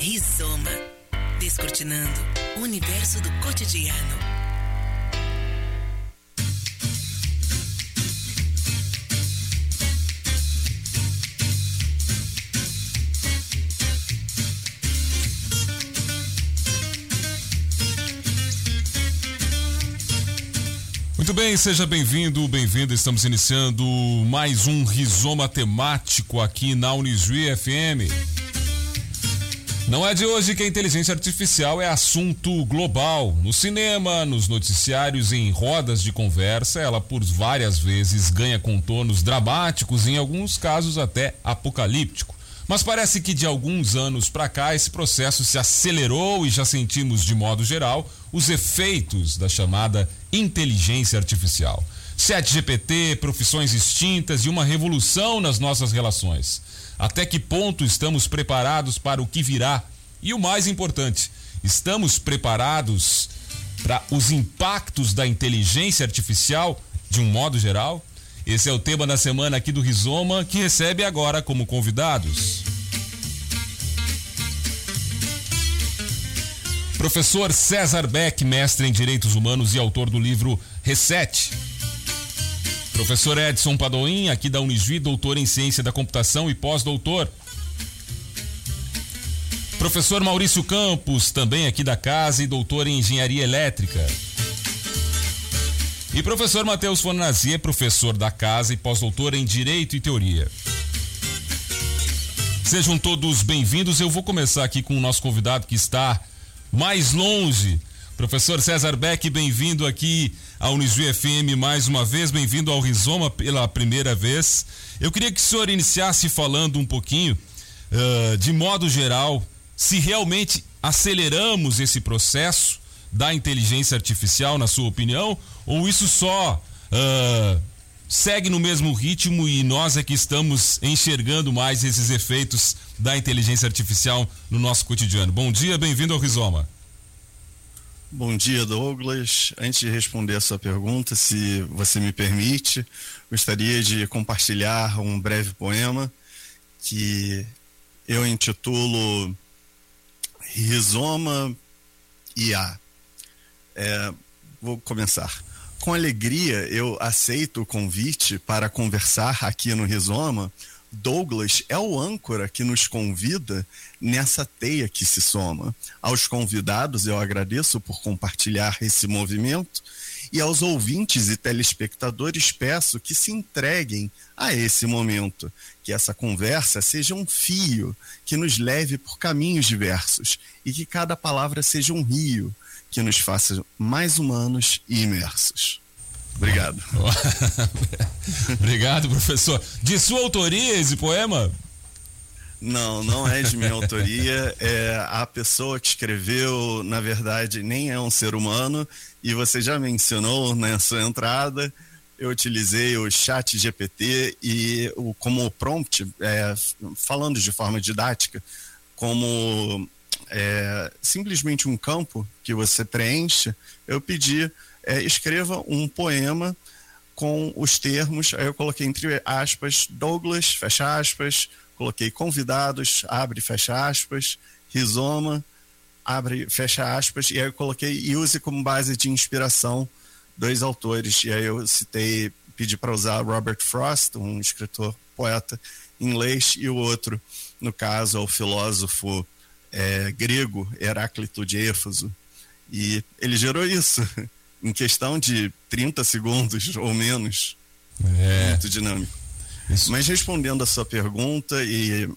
Rizoma. Descortinando o universo do cotidiano. Muito bem, seja bem-vindo, bem-vinda. Estamos iniciando mais um rizoma temático aqui na Unisui FM. Não é de hoje que a inteligência artificial é assunto global. No cinema, nos noticiários, em rodas de conversa, ela por várias vezes ganha contornos dramáticos, em alguns casos até apocalíptico. Mas parece que de alguns anos para cá esse processo se acelerou e já sentimos de modo geral os efeitos da chamada inteligência artificial. Chat GPT, profissões extintas e uma revolução nas nossas relações. Até que ponto estamos preparados para o que virá? E o mais importante, estamos preparados para os impactos da inteligência artificial de um modo geral? Esse é o tema da semana aqui do Rizoma, que recebe agora como convidados. Professor César Beck, mestre em Direitos Humanos e autor do livro Reset, Professor Edson Padoim, aqui da Unisvi, doutor em Ciência da Computação e pós-doutor. Professor Maurício Campos, também aqui da casa e doutor em Engenharia Elétrica. E professor Matheus Fornazier, professor da casa e pós-doutor em Direito e Teoria. Sejam todos bem-vindos. Eu vou começar aqui com o nosso convidado que está mais longe. Professor César Beck, bem-vindo aqui a Unijuí FM mais uma vez, bem-vindo ao Rizoma pela primeira vez. Eu queria que o senhor iniciasse falando um pouquinho, uh, de modo geral, se realmente aceleramos esse processo da inteligência artificial, na sua opinião, ou isso só uh, segue no mesmo ritmo e nós é que estamos enxergando mais esses efeitos da inteligência artificial no nosso cotidiano? Bom dia, bem-vindo ao Rizoma. Bom dia, Douglas. Antes de responder a sua pergunta, se você me permite, gostaria de compartilhar um breve poema que eu intitulo Rizoma IA. É, vou começar. Com alegria, eu aceito o convite para conversar aqui no Rizoma Douglas é o âncora que nos convida nessa teia que se soma. Aos convidados, eu agradeço por compartilhar esse movimento e aos ouvintes e telespectadores peço que se entreguem a esse momento, que essa conversa seja um fio que nos leve por caminhos diversos e que cada palavra seja um rio que nos faça mais humanos e imersos. Obrigado. Obrigado, professor. De sua autoria esse poema? Não, não é de minha autoria. É a pessoa que escreveu, na verdade, nem é um ser humano. E você já mencionou na sua entrada, eu utilizei o Chat GPT e o, como prompt, é, falando de forma didática, como é, simplesmente um campo que você preenche, eu pedi é, escreva um poema com os termos, aí eu coloquei entre aspas, Douglas, fecha aspas, coloquei convidados, abre, fecha aspas, rizoma, abre, fecha aspas, e aí eu coloquei use como base de inspiração dois autores, e aí eu citei, pedi para usar Robert Frost, um escritor, poeta inglês, e o outro, no caso, é o filósofo é, grego Heráclito de Éfaso, e ele gerou isso. em questão de 30 segundos ou menos. É. Muito dinâmico. Isso. Mas respondendo a sua pergunta e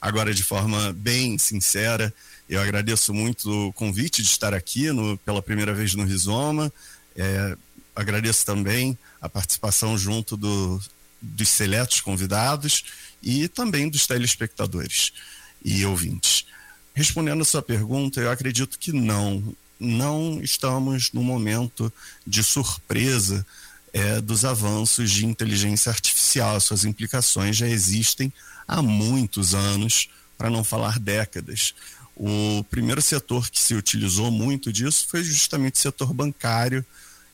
agora de forma bem sincera, eu agradeço muito o convite de estar aqui no, pela primeira vez no Rizoma. É, agradeço também a participação junto do, dos seletos convidados e também dos telespectadores e ouvintes. Respondendo a sua pergunta, eu acredito que não não estamos no momento de surpresa é, dos avanços de inteligência artificial. Suas implicações já existem há muitos anos, para não falar décadas. O primeiro setor que se utilizou muito disso foi justamente o setor bancário,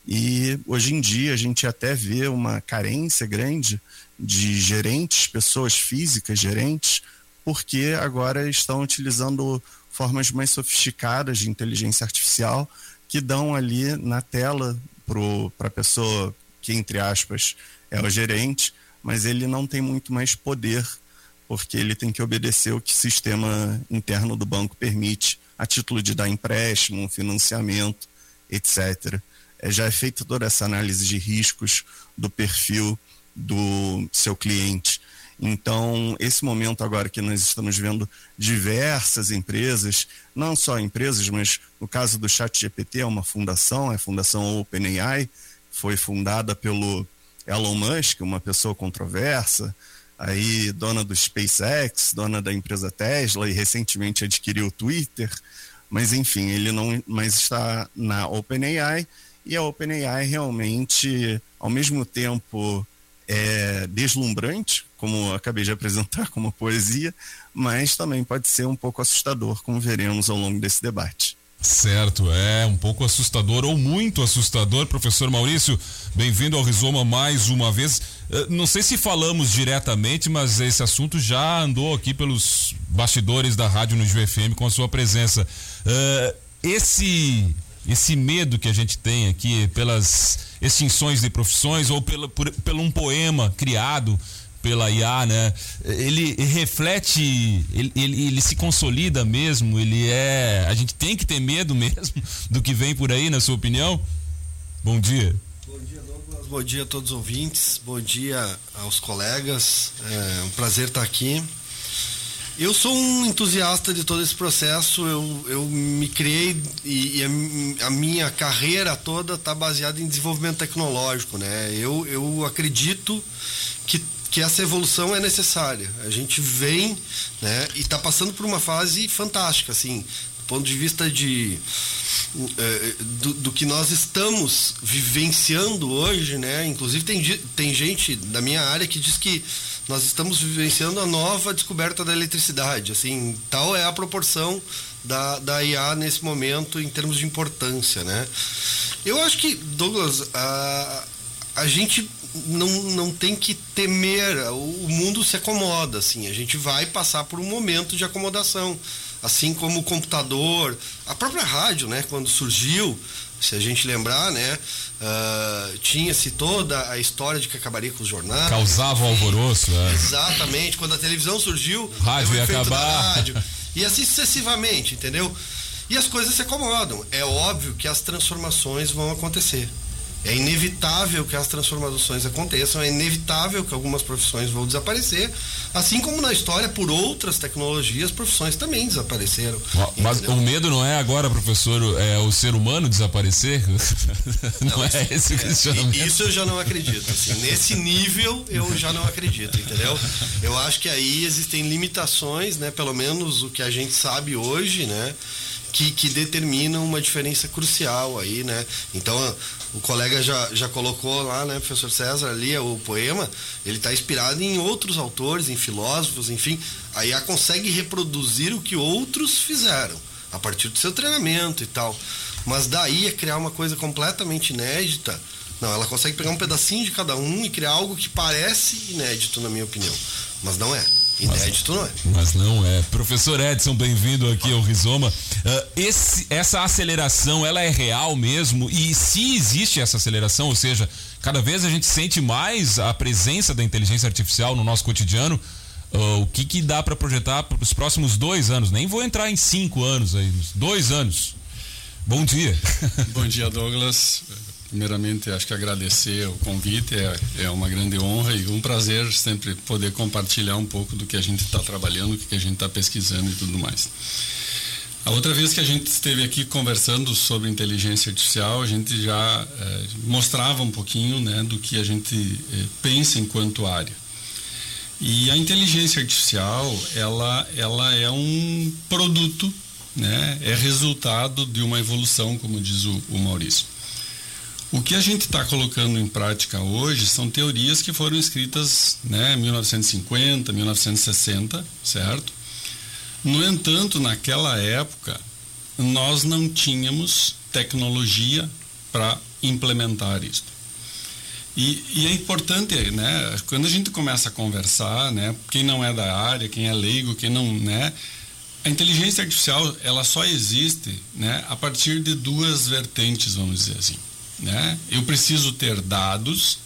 e hoje em dia a gente até vê uma carência grande de gerentes, pessoas físicas gerentes, porque agora estão utilizando formas mais sofisticadas de inteligência artificial que dão ali na tela para a pessoa que, entre aspas, é o gerente, mas ele não tem muito mais poder, porque ele tem que obedecer o que o sistema interno do banco permite, a título de dar empréstimo, financiamento, etc. É, já é feita toda essa análise de riscos do perfil do seu cliente. Então, esse momento agora que nós estamos vendo diversas empresas, não só empresas, mas no caso do Chat GPT é uma fundação, é a Fundação OpenAI, foi fundada pelo Elon Musk, uma pessoa controversa, aí dona do SpaceX, dona da empresa Tesla e recentemente adquiriu o Twitter, mas enfim, ele não mais está na OpenAI e a OpenAI realmente, ao mesmo tempo, é deslumbrante, como acabei de apresentar como poesia, mas também pode ser um pouco assustador, como veremos ao longo desse debate. Certo, é um pouco assustador ou muito assustador. Professor Maurício, bem-vindo ao Rizoma mais uma vez. Eh, não sei se falamos diretamente, mas esse assunto já andou aqui pelos bastidores da rádio no GFM com a sua presença. Uh, esse esse medo que a gente tem aqui pelas extinções de profissões ou pelo, por, pelo um poema criado pela IA, né? Ele reflete, ele, ele, ele, se consolida mesmo, ele é. A gente tem que ter medo mesmo do que vem por aí, na sua opinião? Bom dia. Bom dia, Douglas. Bom dia a todos os ouvintes. Bom dia aos colegas. É um prazer estar aqui. Eu sou um entusiasta de todo esse processo. Eu, eu me criei e, e a, a, minha carreira toda está baseada em desenvolvimento tecnológico, né? Eu, eu acredito que que essa evolução é necessária. A gente vem, né, e está passando por uma fase fantástica, assim, do ponto de vista de é, do, do, que nós estamos vivenciando hoje, né? Inclusive tem, tem gente da minha área que diz que nós estamos vivenciando a nova descoberta da eletricidade. Assim, tal é a proporção da, da IA nesse momento em termos de importância, né? Eu acho que, Douglas, a, a gente não, não tem que temer, o mundo se acomoda, assim, a gente vai passar por um momento de acomodação, assim como o computador, a própria rádio, né, quando surgiu, se a gente lembrar, né, uh, tinha-se toda a história de que acabaria com os jornais. Causava o alvoroço, é. Exatamente, quando a televisão surgiu, o rádio ia acabar. Rádio, e assim sucessivamente, entendeu? E as coisas se acomodam. É óbvio que as transformações vão acontecer. É inevitável que as transformações aconteçam, é inevitável que algumas profissões vão desaparecer, assim como na história, por outras tecnologias, profissões também desapareceram. Mas entendeu? o medo não é agora, professor, é o ser humano desaparecer? Não, não é isso, esse o questionamento. Isso eu já não acredito. Assim, nesse nível eu já não acredito, entendeu? Eu acho que aí existem limitações, né? Pelo menos o que a gente sabe hoje, né? Que, que determinam uma diferença crucial aí, né? Então, o colega já, já colocou lá, né, professor César, ali o poema, ele está inspirado em outros autores, em filósofos, enfim. A consegue reproduzir o que outros fizeram, a partir do seu treinamento e tal. Mas daí a criar uma coisa completamente inédita, não, ela consegue pegar um pedacinho de cada um e criar algo que parece inédito, na minha opinião. Mas não é. Inédito mas, não é. Mas não é. Professor Edson, bem-vindo aqui ao Rizoma. Uh, esse, essa aceleração, ela é real mesmo? E se existe essa aceleração, ou seja, cada vez a gente sente mais a presença da inteligência artificial no nosso cotidiano, uh, o que, que dá para projetar para os próximos dois anos? Nem vou entrar em cinco anos aí, dois anos. Bom dia. Bom dia, Douglas. Primeiramente, acho que agradecer o convite, é, é uma grande honra e um prazer sempre poder compartilhar um pouco do que a gente está trabalhando, o que a gente está pesquisando e tudo mais. A outra vez que a gente esteve aqui conversando sobre inteligência artificial, a gente já é, mostrava um pouquinho né, do que a gente é, pensa enquanto área. E a inteligência artificial, ela, ela é um produto, né, é resultado de uma evolução, como diz o, o Maurício. O que a gente está colocando em prática hoje são teorias que foram escritas né, em 1950, 1960, certo? No entanto, naquela época, nós não tínhamos tecnologia para implementar isso. E, e, é importante, né? Quando a gente começa a conversar, né? Quem não é da área, quem é leigo, quem não, né? A inteligência artificial, ela só existe, né? A partir de duas vertentes, vamos dizer assim, né? Eu preciso ter dados,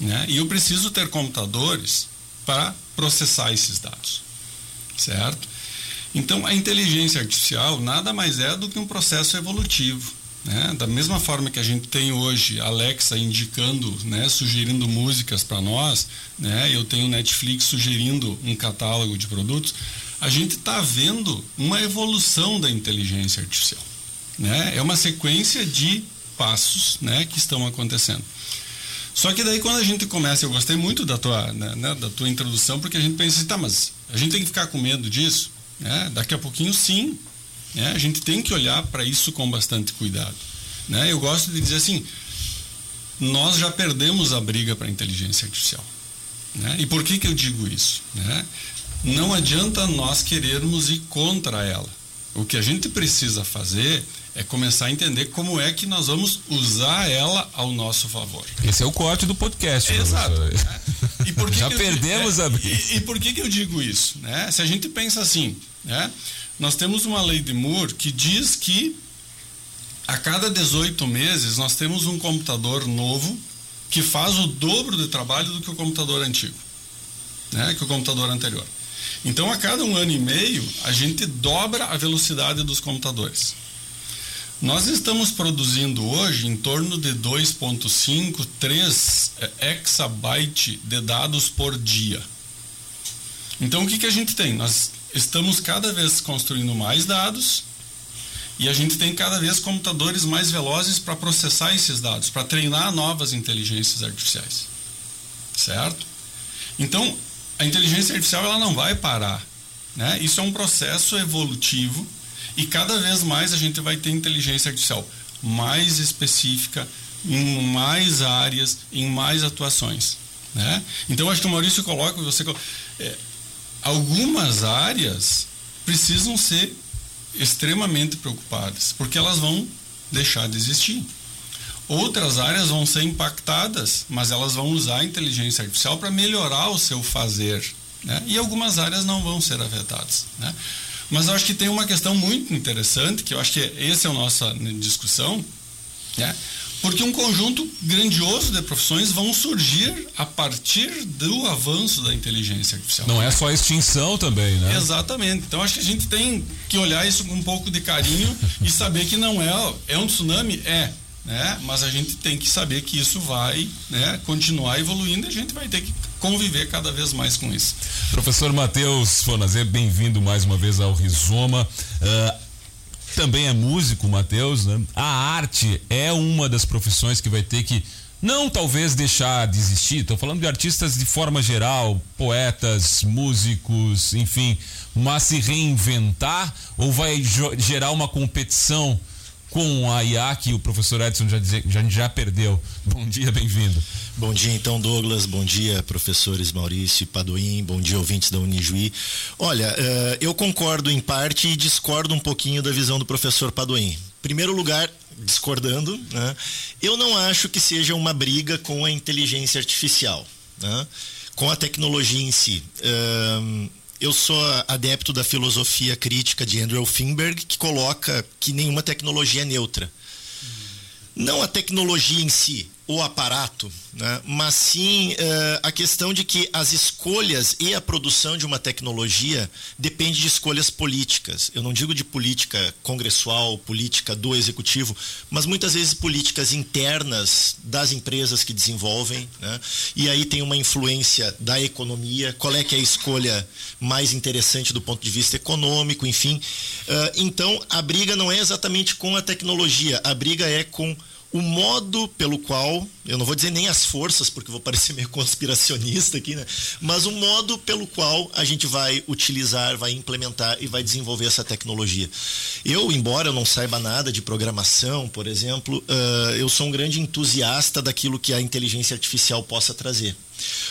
né? E eu preciso ter computadores para processar esses dados, certo? Então, a inteligência artificial nada mais é do que um processo evolutivo, né? Da mesma forma que a gente tem hoje Alexa indicando, né, sugerindo músicas para nós, né? eu tenho Netflix sugerindo um catálogo de produtos, a gente está vendo uma evolução da inteligência artificial. Né? É uma sequência de passos né, que estão acontecendo. Só que daí quando a gente começa, eu gostei muito da tua, né, né da tua introdução, porque a gente pensa assim, tá, mas a gente tem que ficar com medo disso? Né? Daqui a pouquinho sim, né? A gente tem que olhar para isso com bastante cuidado. Né? Eu gosto de dizer assim: nós já perdemos a briga para a inteligência artificial. Né? E por que, que eu digo isso? Né? Não adianta nós querermos ir contra ela. O que a gente precisa fazer é começar a entender como é que nós vamos usar ela ao nosso favor. Esse é o corte do podcast. Exato. Né? E por que Já que perdemos eu, a briga. E, e, por que, que eu digo isso? Né? Se a gente pensa assim, né? Nós temos uma lei de Moore que diz que a cada 18 meses nós temos um computador novo que faz o dobro de trabalho do que o computador antigo, né? que o computador anterior. Então, a cada um ano e meio, a gente dobra a velocidade dos computadores. Nós estamos produzindo hoje em torno de 2,5, 3 exabyte de dados por dia. Então, o que, que a gente tem? Nós estamos cada vez construindo mais dados e a gente tem cada vez computadores mais velozes para processar esses dados, para treinar novas inteligências artificiais. Certo? Então, a inteligência artificial ela não vai parar. Né? Isso é um processo evolutivo e cada vez mais a gente vai ter inteligência artificial mais específica, em mais áreas, em mais atuações. Né? Então, acho que o Maurício coloca, você é, algumas áreas precisam ser extremamente preocupadas, porque elas vão deixar de existir. Outras áreas vão ser impactadas, mas elas vão usar a inteligência artificial para melhorar o seu fazer. Né? E algumas áreas não vão ser afetadas. Né? Mas eu acho que tem uma questão muito interessante, que eu acho que essa é a nossa discussão, né? porque um conjunto grandioso de profissões vão surgir a partir do avanço da inteligência artificial. Não é só extinção também, né? Exatamente. Então acho que a gente tem que olhar isso com um pouco de carinho e saber que não é é um tsunami, é, né? Mas a gente tem que saber que isso vai, né, continuar evoluindo e a gente vai ter que conviver cada vez mais com isso. Professor Matheus Fonazer, bem-vindo mais uma vez ao Rizoma. Uh, também é músico, Matheus, né? A arte é uma das profissões que vai ter que não talvez deixar de existir, estou falando de artistas de forma geral, poetas, músicos, enfim, mas se reinventar ou vai gerar uma competição com a IA que o professor Edson já, já, já perdeu. Bom dia, bem-vindo. Bom dia, então, Douglas. Bom dia, professores Maurício e Padoim. Bom dia, ouvintes da Unijuí. Olha, uh, eu concordo em parte e discordo um pouquinho da visão do professor Padoim. Primeiro lugar, discordando, né? eu não acho que seja uma briga com a inteligência artificial, né? com a tecnologia em si. Uh, eu sou adepto da filosofia crítica de Andrew Finberg, que coloca que nenhuma tecnologia é neutra. Não a tecnologia em si, o aparato, né? mas sim uh, a questão de que as escolhas e a produção de uma tecnologia depende de escolhas políticas. Eu não digo de política congressual, política do executivo, mas muitas vezes políticas internas das empresas que desenvolvem, né? e aí tem uma influência da economia, qual é que é a escolha mais interessante do ponto de vista econômico, enfim. Uh, então, a briga não é exatamente com a tecnologia, a briga é com o modo pelo qual, eu não vou dizer nem as forças, porque vou parecer meio conspiracionista aqui, né? Mas o modo pelo qual a gente vai utilizar, vai implementar e vai desenvolver essa tecnologia. Eu, embora eu não saiba nada de programação, por exemplo, uh, eu sou um grande entusiasta daquilo que a inteligência artificial possa trazer.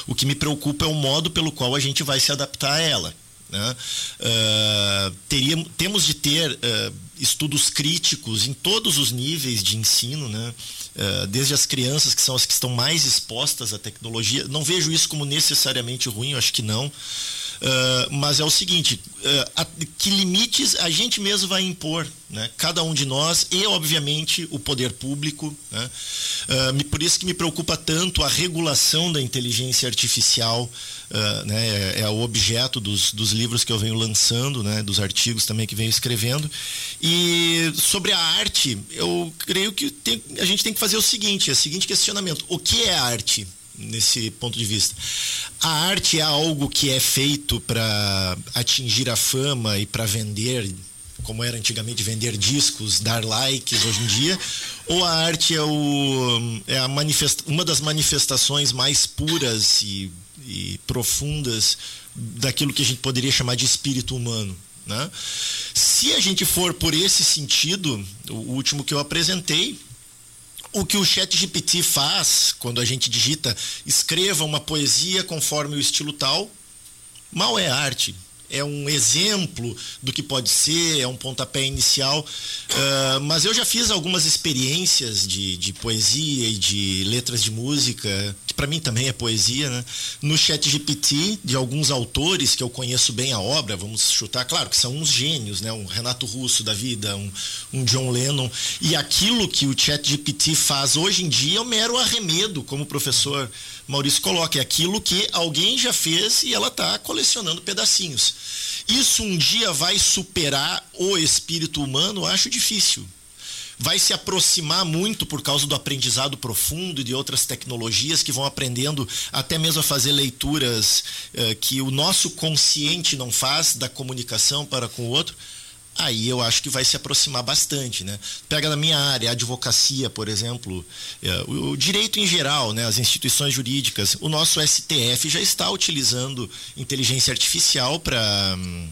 O que me preocupa é o modo pelo qual a gente vai se adaptar a ela. Né? Uh, teria, temos de ter uh, estudos críticos em todos os níveis de ensino, né? Uh, desde as crianças, que são as que estão mais expostas à tecnologia. Não vejo isso como necessariamente ruim, acho que não. Uh, mas é o seguinte, uh, a, que limites a gente mesmo vai impor, né? cada um de nós e, obviamente, o poder público. Né? Uh, por isso que me preocupa tanto a regulação da inteligência artificial, né? é, é, o objeto dos, dos livros que eu venho lançando, né? dos artigos também que venho escrevendo. E sobre a arte, eu creio que tem, a gente tem que fazer o seguinte, é o seguinte questionamento, o que é arte? Nesse ponto de vista. A arte é algo que é feito para atingir a fama e para vender, como era antigamente vender discos, dar likes hoje em dia, ou a arte é, o, é a manifesta, uma das manifestações mais puras e, e profundas daquilo que a gente poderia chamar de espírito humano. Né? Se a gente for por esse sentido, o último que eu apresentei, o que o Chat GPT faz quando a gente digita escreva uma poesia conforme o estilo tal, mal é arte é um exemplo do que pode ser, é um pontapé inicial. Uh, mas eu já fiz algumas experiências de, de poesia e de letras de música, que para mim também é poesia, né? no chat GPT, de alguns autores que eu conheço bem a obra, vamos chutar, claro que são uns gênios, né? um Renato Russo da vida, um, um John Lennon. E aquilo que o chat GPT faz hoje em dia é um mero arremedo, como o professor Maurício coloca, é aquilo que alguém já fez e ela está colecionando pedacinhos. Isso um dia vai superar o espírito humano? Acho difícil. Vai se aproximar muito por causa do aprendizado profundo e de outras tecnologias que vão aprendendo até mesmo a fazer leituras eh, que o nosso consciente não faz da comunicação para com o outro aí eu acho que vai se aproximar bastante, né? Pega na minha área, a advocacia, por exemplo, é, o, direito em geral, né? As instituições jurídicas, o nosso STF já está utilizando inteligência artificial para hum,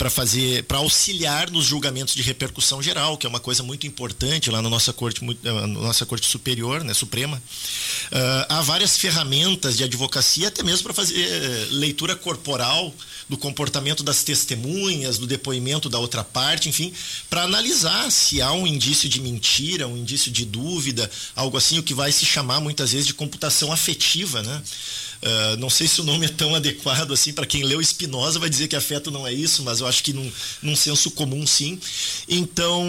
para fazer, para auxiliar nos julgamentos de repercussão geral, que é uma coisa muito importante lá na nossa corte, eh, na nossa corte superior, né, suprema. Uh, há várias ferramentas de advocacia, até mesmo para fazer eh, leitura corporal do comportamento das testemunhas, do depoimento da outra parte, enfim, para analisar se há um indício de mentira, um indício de dúvida, algo assim, o que vai se chamar muitas vezes de computação afetiva, né? Uh, não sei se o nome é tão adequado assim para quem leu Spinoza vai dizer que afeto não é isso, mas eu acho que num, num senso comum sim. Então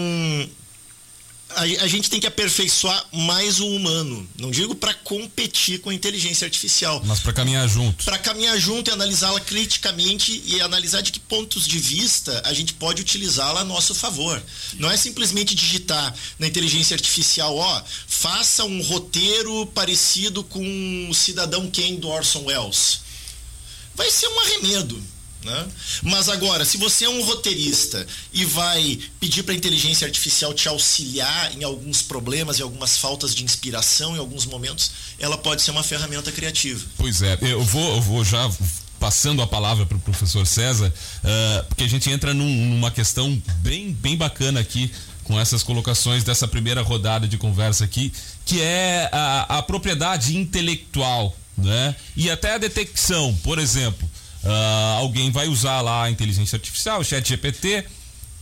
a, a, gente tem que aperfeiçoar mais o humano. Não digo para competir com a inteligência artificial. Mas para caminhar junto. Para caminhar junto e analisá-la criticamente e analisar de que pontos de vista a gente pode utilizá-la a nosso favor. Não é simplesmente digitar na inteligência artificial, ó, faça um roteiro parecido com o Cidadão Kane do Orson Welles. Vai ser um arremedo né? Mas agora, se você é um roteirista e vai pedir para a inteligência artificial te auxiliar em alguns problemas e algumas faltas de inspiração em alguns momentos, ela pode ser uma ferramenta criativa. Pois é, eu vou, eu vou já passando a palavra para o professor César, uh, porque a gente entra num, numa questão bem, bem bacana aqui com essas colocações dessa primeira rodada de conversa aqui, que é a, a propriedade intelectual, né? E até a detecção, por exemplo. Uh, alguém vai usar lá a inteligência artificial, o chat GPT,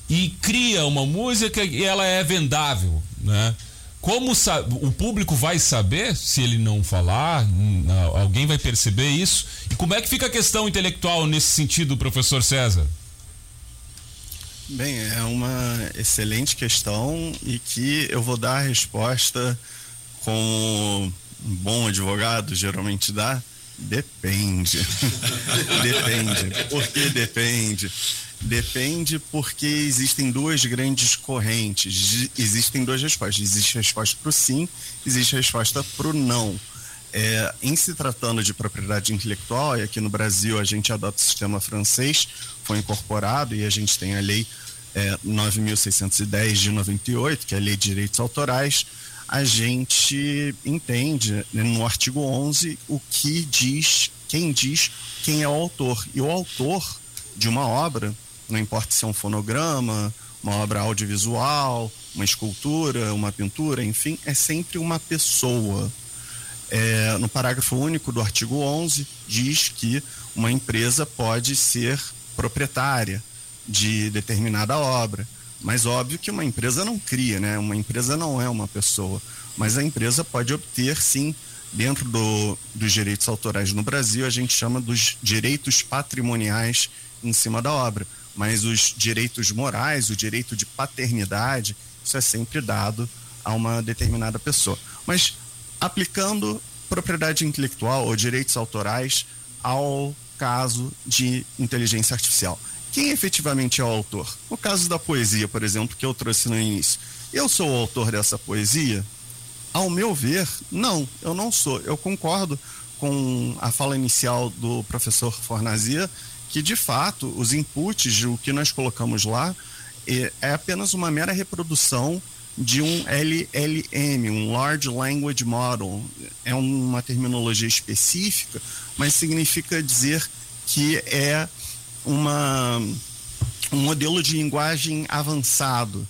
e cria uma música e ela é vendável, né? Como o público vai saber se ele não falar? Hum, alguém vai perceber isso? E como é que fica a questão intelectual nesse sentido, professor César? Bem, é uma excelente questão e que eu vou dar a resposta como um bom advogado geralmente dá, Depende. depende. Por que depende? Depende porque existem duas grandes correntes. Existem duas respostas. Existe resposta para o sim, existe resposta para o não. É, em se tratando de propriedade intelectual, e aqui no Brasil a gente adota o sistema francês, foi incorporado e a gente tem a lei é, 9.610 de 98, que é a lei de direitos autorais, a gente entende né, no artigo 11 o que diz, quem diz quem é o autor. E o autor de uma obra, não importa se é um fonograma, uma obra audiovisual, uma escultura, uma pintura, enfim, é sempre uma pessoa. É, no parágrafo único do artigo 11, diz que uma empresa pode ser proprietária de determinada obra Mas óbvio que uma empresa não cria, né? Uma empresa não é uma pessoa. Mas a empresa pode obter, sim, dentro do, dos direitos autorais no Brasil, a gente chama dos direitos patrimoniais em cima da obra. Mas os direitos morais, o direito de paternidade, isso é sempre dado a uma determinada pessoa. Mas aplicando propriedade intelectual ou direitos autorais ao caso de inteligência artificial. Quem efetivamente é o autor? No caso da poesia, por exemplo, que eu trouxe no início. Eu sou o autor dessa poesia? Ao meu ver, não, eu não sou. Eu concordo com a fala inicial do professor Fornazia, que de fato os inputs, o que nós colocamos lá, é, é apenas uma mera reprodução de um LLM, um Large Language Model. É uma terminologia específica, mas significa dizer que é uma, um modelo de linguagem avançado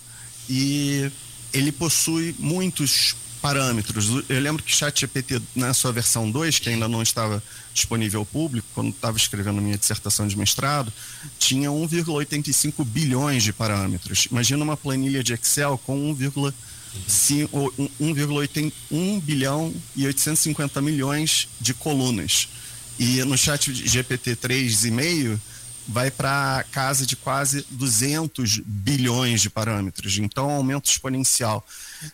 e ele possui muitos parâmetros. Eu lembro que ChatGPT, na sua versão 2, que ainda não estava disponível ao público, quando estava escrevendo minha dissertação de mestrado, tinha 1,85 bilhões de parâmetros. Imagina uma planilha de Excel com 1,1 bilhão e 850 milhões de colunas. E no chat GPT 3,5 vai para casa de quase 200 bilhões de parâmetros, então um aumento exponencial.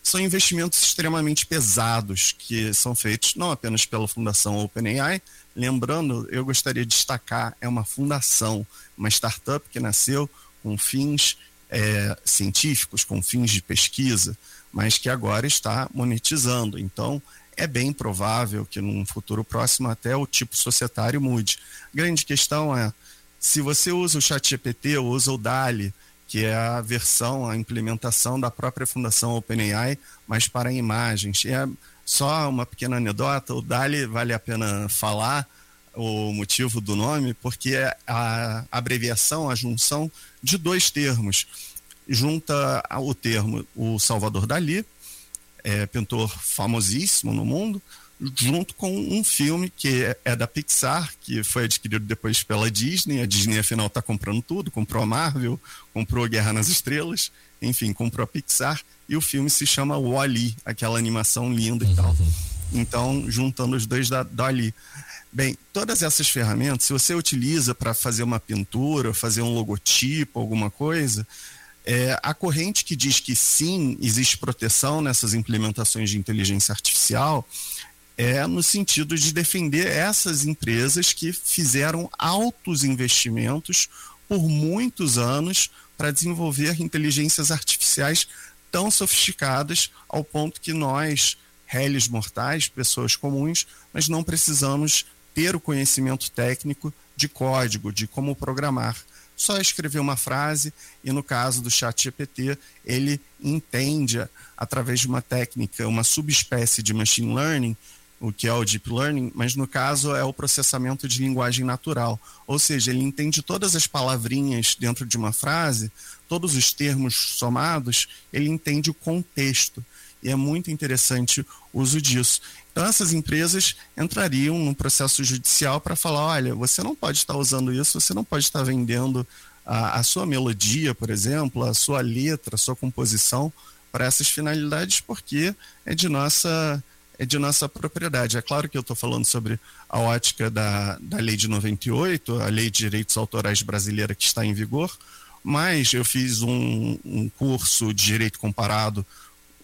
São investimentos extremamente pesados que são feitos não apenas pela Fundação OpenAI, lembrando, eu gostaria de destacar, é uma fundação, uma startup que nasceu com fins é, científicos, com fins de pesquisa, mas que agora está monetizando. Então, é bem provável que num futuro próximo até o tipo societário mude. A grande questão é se você usa o ChatGPT ou usa o DALI, que é a versão, a implementação da própria Fundação OpenAI, mas para imagens. É só uma pequena anedota, o DALI vale a pena falar o motivo do nome, porque é a abreviação, a junção de dois termos. Junta o termo o Salvador Dali, é, pintor famosíssimo no mundo, junto com um filme que é, é, da Pixar, que foi adquirido depois pela Disney. A Disney, afinal, está comprando tudo: comprou a Marvel, comprou Guerra nas Estrelas, enfim, comprou a Pixar. E o filme se chama Wall-E, aquela animação linda e tal. Então, juntando os dois da Dali. Bem, todas essas ferramentas, se você utiliza para fazer uma pintura, fazer um logotipo, alguma coisa, é, a corrente que diz que sim, existe proteção nessas implementações de inteligência artificial, é no sentido de defender essas empresas que fizeram altos investimentos por muitos anos para desenvolver inteligências artificiais tão sofisticadas ao ponto que nós, réis mortais, pessoas comuns, mas não precisamos ter o conhecimento técnico de código, de como programar. Só escrever uma frase e no caso do chat GPT, ele entende através de uma técnica, uma subespécie de machine learning, o que é o deep learning, mas no caso é o processamento de linguagem natural. Ou seja, ele entende todas as palavrinhas dentro de uma frase, todos os termos somados, ele entende o contexto. E é muito interessante o uso disso. Então, essas empresas entrariam num processo judicial para falar: olha, você não pode estar usando isso, você não pode estar vendendo a, a sua melodia, por exemplo, a sua letra, a sua composição para essas finalidades, porque é de nossa é de nossa propriedade. É claro que eu estou falando sobre a ótica da, da lei de 98, a lei de direitos autorais brasileira que está em vigor, mas eu fiz um, um curso de direito comparado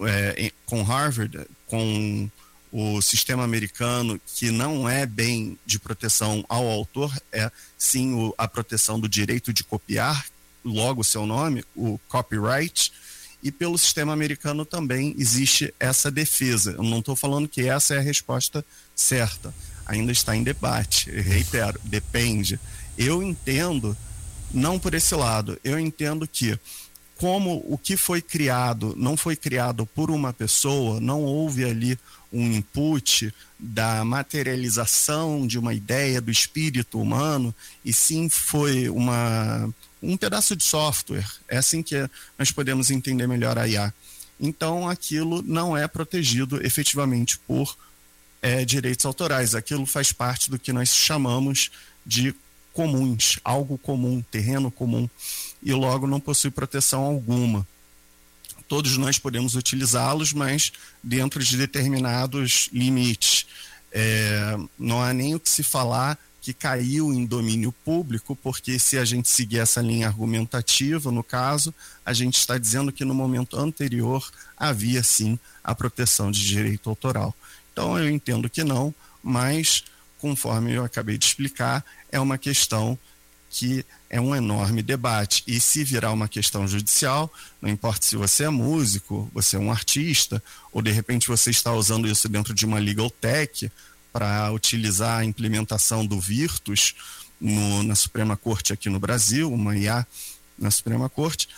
é, com Harvard, com o sistema americano, que não é bem de proteção ao autor, é sim o, a proteção do direito de copiar, logo seu nome, o copyright e pelo sistema americano também existe essa defesa. Eu não estou falando que essa é a resposta certa, ainda está em debate. Eu reitero, depende. Eu entendo, não por esse lado, eu entendo que como o que foi criado não foi criado por uma pessoa, não houve ali um input da materialização de uma ideia do espírito humano, e sim foi uma um pedaço de software. É assim que nós podemos entender melhor a IA. Então, aquilo não é protegido efetivamente por é, direitos autorais. Aquilo faz parte do que nós chamamos de comuns, algo comum, terreno comum, e logo não possui proteção alguma. Todos nós podemos utilizá-los, mas dentro de determinados limites. É, não há nem o que se falar que caiu em domínio público, porque se a gente seguir essa linha argumentativa, no caso, a gente está dizendo que no momento anterior havia sim a proteção de direito autoral. Então eu entendo que não, mas conforme eu acabei de explicar, é uma questão que é um enorme debate. E se virar uma questão judicial, não importa se você é músico, você é um artista, ou de repente você está usando isso dentro de uma legal tech, para utilizar a implementação do Virtus no, na Suprema Corte aqui no Brasil, uma IA na Suprema Corte.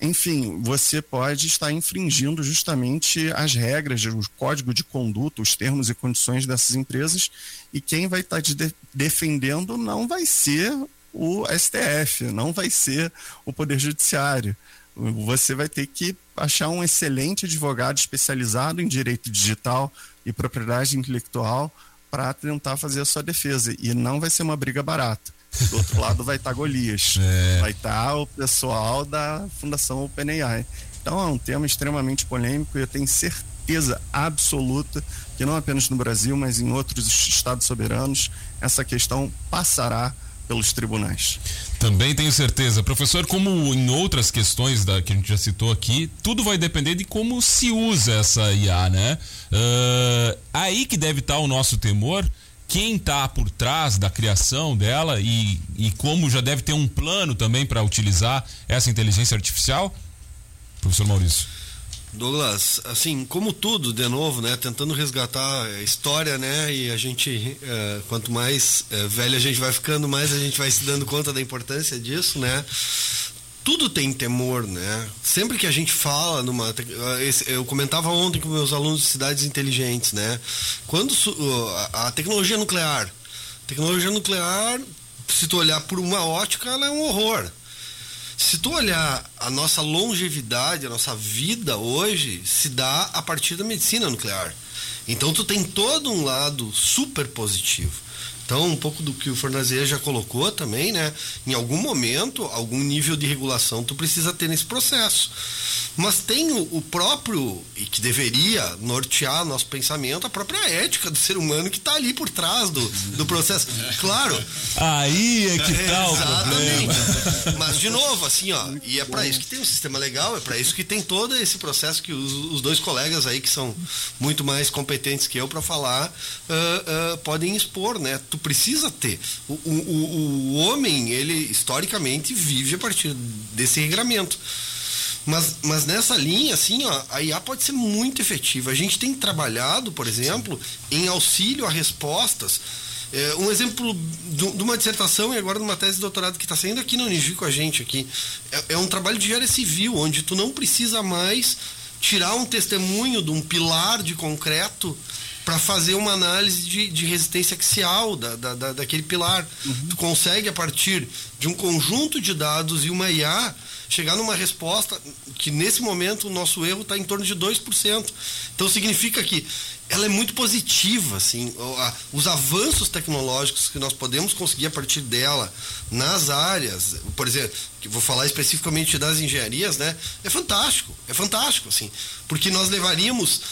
Enfim, você pode estar infringindo justamente as regras, o código de conduta, os termos e condições dessas empresas, e quem vai estar de defendendo não vai ser o STF, não vai ser o Poder Judiciário. Você vai ter que achar um excelente advogado especializado em direito digital e propriedade intelectual para tentar fazer a sua defesa. E não vai ser uma briga barata. Do outro lado vai estar tá Golias, é. vai estar tá o pessoal da Fundação OpenAI. Então é um tema extremamente polêmico e eu tenho certeza absoluta que não apenas no Brasil, mas em outros estados soberanos, essa questão passará pelos tribunais. Também tenho certeza. Professor, como em outras questões da, que a gente já citou aqui, tudo vai depender de como se usa essa IA, né? Uh, aí que deve estar o nosso temor. Quem está por trás da criação dela e, e como já deve ter um plano também para utilizar essa inteligência artificial? Professor Maurício. Douglas, assim, como tudo, de novo, né, tentando resgatar a história, né, e a gente, é, quanto mais é, velho a gente vai ficando, mais a gente vai se dando conta da importância disso, né. Tudo tem temor, né? Sempre que a gente fala numa. Eu comentava ontem com meus alunos de cidades inteligentes, né? Quando a tecnologia nuclear. Tecnologia nuclear, se tu olhar por uma ótica, ela é um horror se tu olhar a nossa longevidade, a nossa vida hoje, se dá a partir da medicina nuclear. Então tu tem todo um lado super positivo. Então, um pouco do que o Fornazier já colocou também, né? Em algum momento, algum nível de regulação tu precisa ter nesse processo. Mas tem o, o próprio, e que deveria nortear nosso pensamento, a própria ética do ser humano que está ali por trás do, do processo. Claro. Aí é que tá o problema. Mas, de novo, assim, ó, e é para isso que tem um sistema legal, é para isso que tem todo esse processo que os, os, dois colegas aí, que são muito mais competentes que eu para falar, uh, uh, podem expor, né? Tu precisa ter. O, o, o, homem, ele historicamente vive a partir desse regramento. Mas, mas nessa linha, assim, ó, a IA pode ser muito efetiva. A gente tem trabalhado, por exemplo, em auxílio a respostas. É, um exemplo de uma dissertação e agora de uma tese de doutorado que está saindo aqui no Unigi com a gente aqui. É, é um trabalho de engenharia civil, onde tu não precisa mais tirar um testemunho de um pilar de concreto para fazer uma análise de, de resistência axial da, da, da, daquele pilar. Uhum. Tu consegue, a partir de um conjunto de dados e uma IA, chegar numa resposta que nesse momento o nosso erro está em torno de 2%. Então significa que ela é muito positiva, assim, os avanços tecnológicos que nós podemos conseguir a partir dela nas áreas, por exemplo, que vou falar especificamente das engenharias, né? É fantástico, é fantástico, assim, porque nós levaríamos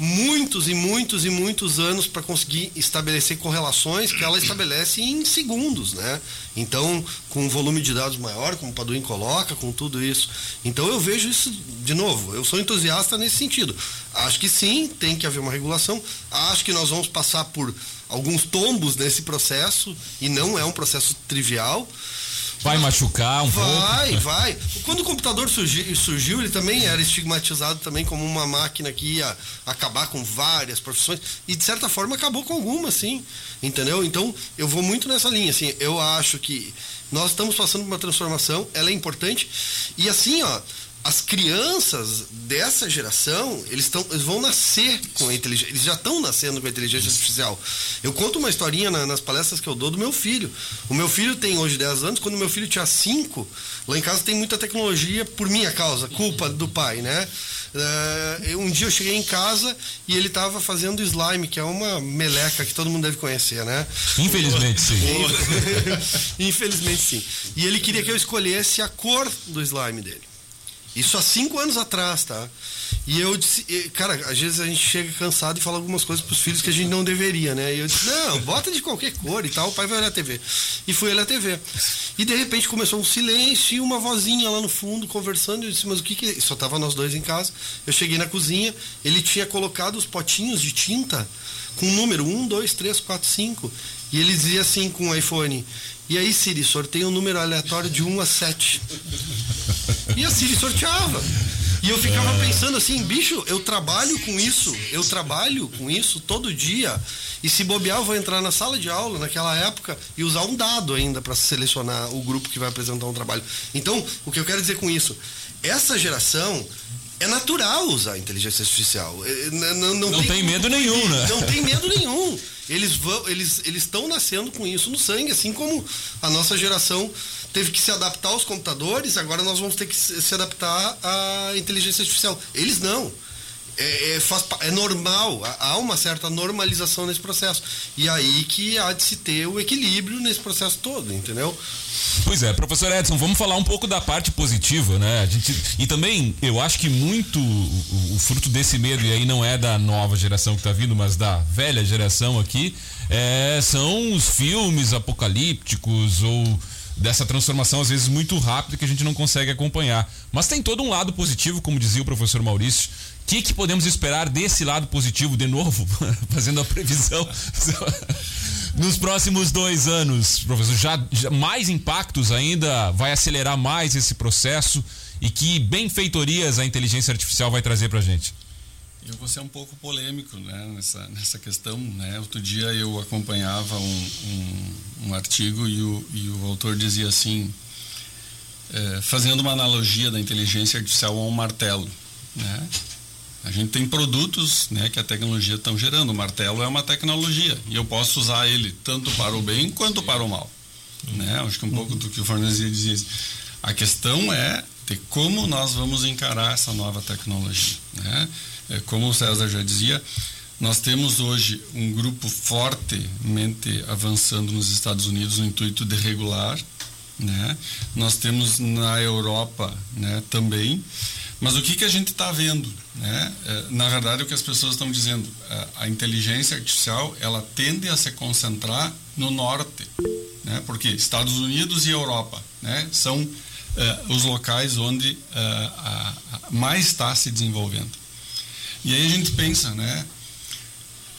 muitos e muitos e muitos anos para conseguir estabelecer correlações que ela estabelece em segundos, né? Então, com um volume de dados maior, como o Paduim coloca, com tudo isso. Então, eu vejo isso, de novo, eu sou entusiasta nesse sentido. Acho que sim, tem que haver uma regulação. Acho que nós vamos passar por alguns tombos nesse processo, e não é um processo trivial. Vai machucar um vai, pouco? Vai, vai. Quando o computador surgiu, surgiu, ele também era estigmatizado também como uma máquina que ia acabar com várias profissões e de certa forma acabou com algumas, sim. Entendeu? Então, eu vou muito nessa linha, assim, eu acho que nós estamos passando por uma transformação, ela é importante. E assim, ó, as crianças dessa geração, eles, tão, eles vão nascer com a inteligência, eles já estão nascendo com a inteligência artificial. Eu conto uma historinha na, nas palestras que eu dou do meu filho. O meu filho tem hoje 10 anos, quando meu filho tinha 5, lá em casa tem muita tecnologia por minha causa, culpa do pai, né? Uh, um dia eu cheguei em casa e ele estava fazendo slime, que é uma meleca que todo mundo deve conhecer, né? Infelizmente, sim. Infelizmente, sim. E ele queria que eu escolhesse a cor do slime dele. Isso há cinco anos atrás, tá? E eu disse, cara, às vezes a gente chega cansado e fala algumas coisas pros filhos que a gente não deveria, né? E eu disse, não, bota de qualquer cor e tal, o pai vai olhar a TV. E fui olhar a TV. E de repente começou um silêncio e uma vozinha lá no fundo conversando. Eu disse, mas o que que é? Só tava nós dois em casa. Eu cheguei na cozinha, ele tinha colocado os potinhos de tinta com o número 1, 2, 3, 4, 5. E ele dizia assim com o iPhone: E aí, Siri, sorteia um número aleatório de 1 a 7. E a Siri sorteava. E eu ficava pensando assim, bicho, eu trabalho com isso, eu trabalho com isso todo dia. E se bobear, eu vou entrar na sala de aula naquela época e usar um dado ainda para selecionar o grupo que vai apresentar um trabalho. Então, o que eu quero dizer com isso? Essa geração é natural usar inteligência artificial. É, não, não, não tem, tem, medo nenhum, né? Não tem medo nenhum. Eles vão, eles eles estão nascendo com isso no sangue, assim como a nossa geração teve que se adaptar aos computadores, agora nós vamos ter que se adaptar à inteligência artificial. Eles não. É, é, faz, é normal, há uma certa normalização nesse processo. E aí que há de se ter o equilíbrio nesse processo todo, entendeu? Pois é, professor Edson, vamos falar um pouco da parte positiva, né? A gente, e também eu acho que muito o, o fruto desse medo, e aí não é da nova geração que está vindo, mas da velha geração aqui, é, são os filmes apocalípticos ou dessa transformação às vezes muito rápida que a gente não consegue acompanhar. Mas tem todo um lado positivo, como dizia o professor Maurício. Que, que podemos esperar desse lado positivo de novo, fazendo a previsão nos próximos dois anos, professor? Já, já, mais impactos ainda, vai acelerar mais esse processo e que benfeitorias a inteligência artificial vai trazer para a gente? Eu vou ser um pouco polêmico né, nessa, nessa questão. Né? Outro dia eu acompanhava um, um, um artigo e o, e o autor dizia assim, é, fazendo uma analogia da inteligência artificial a um martelo. Né? A gente tem produtos né, que a tecnologia está gerando. O martelo é uma tecnologia e eu posso usar ele tanto para o bem quanto para o mal. Né? Acho que um pouco do que o Fornezia dizia. A questão é de como nós vamos encarar essa nova tecnologia. Né? É, como o César já dizia, nós temos hoje um grupo fortemente avançando nos Estados Unidos no intuito de regular, né? Nós temos na Europa, né, também. Mas o que que a gente está vendo, né? É, na verdade, o que as pessoas estão dizendo, a, a, inteligência artificial ela tende a se concentrar no norte, né? Porque Estados Unidos e Europa, né, são é, os locais onde é, a, mais está se desenvolvendo. E aí a gente pensa, né?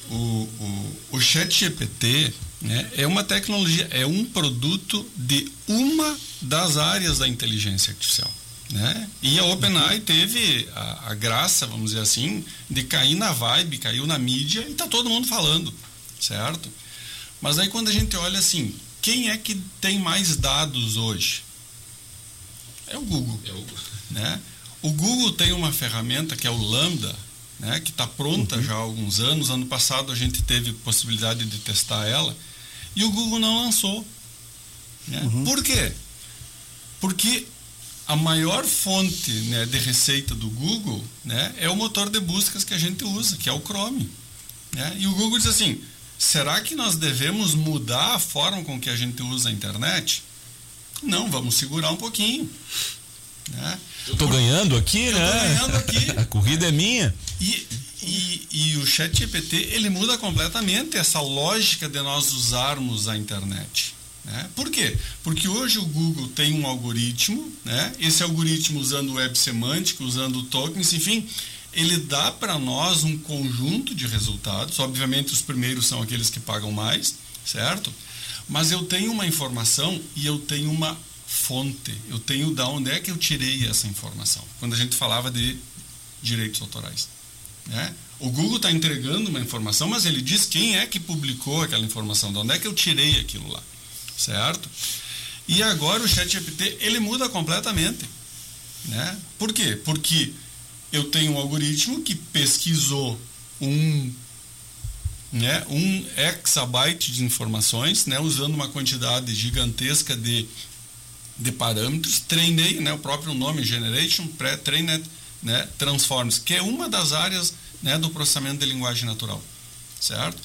O, o, o chat GPT né, é uma tecnologia, é um produto de uma das áreas da inteligência artificial. Né? E a OpenAI teve a, a, graça, vamos dizer assim, de cair na vibe, caiu na mídia e está todo mundo falando, certo? Mas aí quando a gente olha assim, quem é que tem mais dados hoje? É o Google. É o... Né? o Google tem uma ferramenta que é o Lambda, né, que está pronta uhum. já há alguns anos. Ano passado a gente teve possibilidade de testar ela e o Google não lançou. Né? Uhum. Por quê? Porque a maior fonte né, de receita do Google né, é o motor de buscas que a gente usa, que é o Chrome. Né? E o Google diz assim: será que nós devemos mudar a forma com que a gente usa a internet? Não, vamos segurar um pouquinho. Né? Tô ganhando aqui, né? Ganhando aqui. a corrida é minha. E, e, e o chat GPT, ele muda completamente essa lógica de nós usarmos a internet. Né? Por quê? Porque hoje o Google tem um algoritmo, né? esse algoritmo usando web semântica, usando tokens, enfim, ele dá para nós um conjunto de resultados. Obviamente, os primeiros são aqueles que pagam mais, certo? Mas eu tenho uma informação e eu tenho uma fonte. Eu tenho da onde é que eu tirei essa informação. Quando a gente falava de direitos autorais. Né? O Google está entregando uma informação, mas ele diz quem é que publicou aquela informação, de onde é que eu tirei aquilo lá, certo? E agora o ChatGPT ele muda completamente, né? Por quê? Porque eu tenho um algoritmo que pesquisou um né, um exabyte de informações, né, usando uma quantidade gigantesca de, de parâmetros, treinei, né, o próprio nome Generation Pre-Trained né, Transformers, que é uma das áreas né, do processamento de linguagem natural, certo?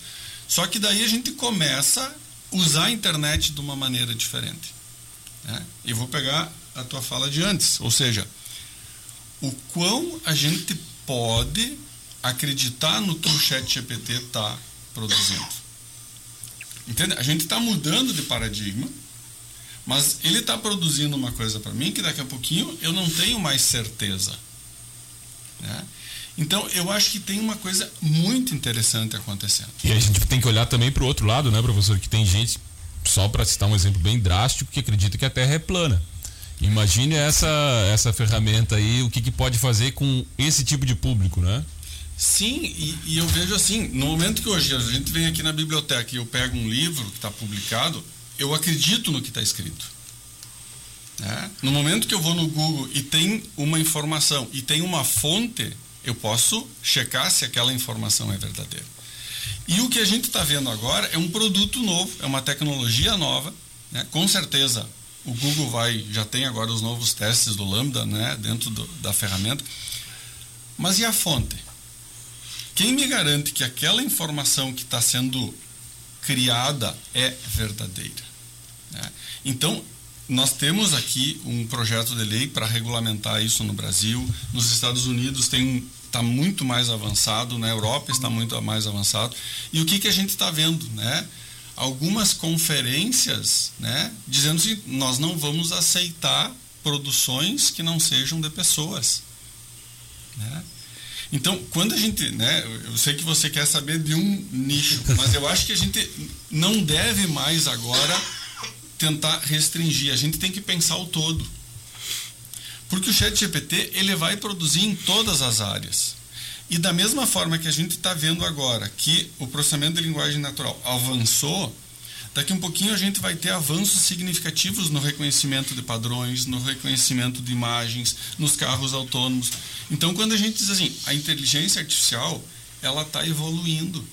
Só que daí a gente começa usar a internet de uma maneira diferente. Né? E vou pegar a tua fala de antes, ou seja, o quão a gente pode acreditar no que o chat GPT está produzindo. Entende? A gente está mudando de paradigma, mas ele está produzindo uma coisa para mim que daqui a pouquinho eu não tenho mais certeza. Né? Então, eu acho que tem uma coisa muito interessante acontecendo. E a gente tem que olhar também para o outro lado, né, professor? Que tem gente, só para citar um exemplo bem drástico, que acredita que a Terra é plana. Imagine essa, essa ferramenta aí, o que, que pode fazer com esse tipo de público, né? Sim, e, e, eu vejo assim, no momento que hoje a gente vem aqui na biblioteca e eu pego um livro que está publicado, eu acredito no que está escrito. Né? No momento que eu vou no Google e tem uma informação e tem uma fonte, eu posso checar se aquela informação é verdadeira. E o que a gente está vendo agora é um produto novo, é uma tecnologia nova. Né? Com certeza, o Google vai já tem agora os novos testes do Lambda né? dentro do, da ferramenta. Mas e a fonte? Quem me garante que aquela informação que está sendo criada é verdadeira? Né? Então, nós temos aqui um projeto de lei para regulamentar isso no Brasil. Nos Estados Unidos tem está muito mais avançado, na Europa está muito mais avançado. E o que, que a gente está vendo, né? Algumas conferências, né, dizendo que nós não vamos aceitar produções que não sejam de pessoas, né? Então, quando a gente, né, eu sei que você quer saber de um nicho, mas eu acho que a gente não deve mais agora tentar restringir, a gente tem que pensar o todo. Porque o chat GPT ele vai produzir em todas as áreas. E da mesma forma que a gente está vendo agora que o processamento de linguagem natural avançou, daqui um pouquinho a gente vai ter avanços significativos no reconhecimento de padrões, no reconhecimento de imagens, nos carros autônomos. Então, quando a gente diz assim, a inteligência artificial, ela está evoluindo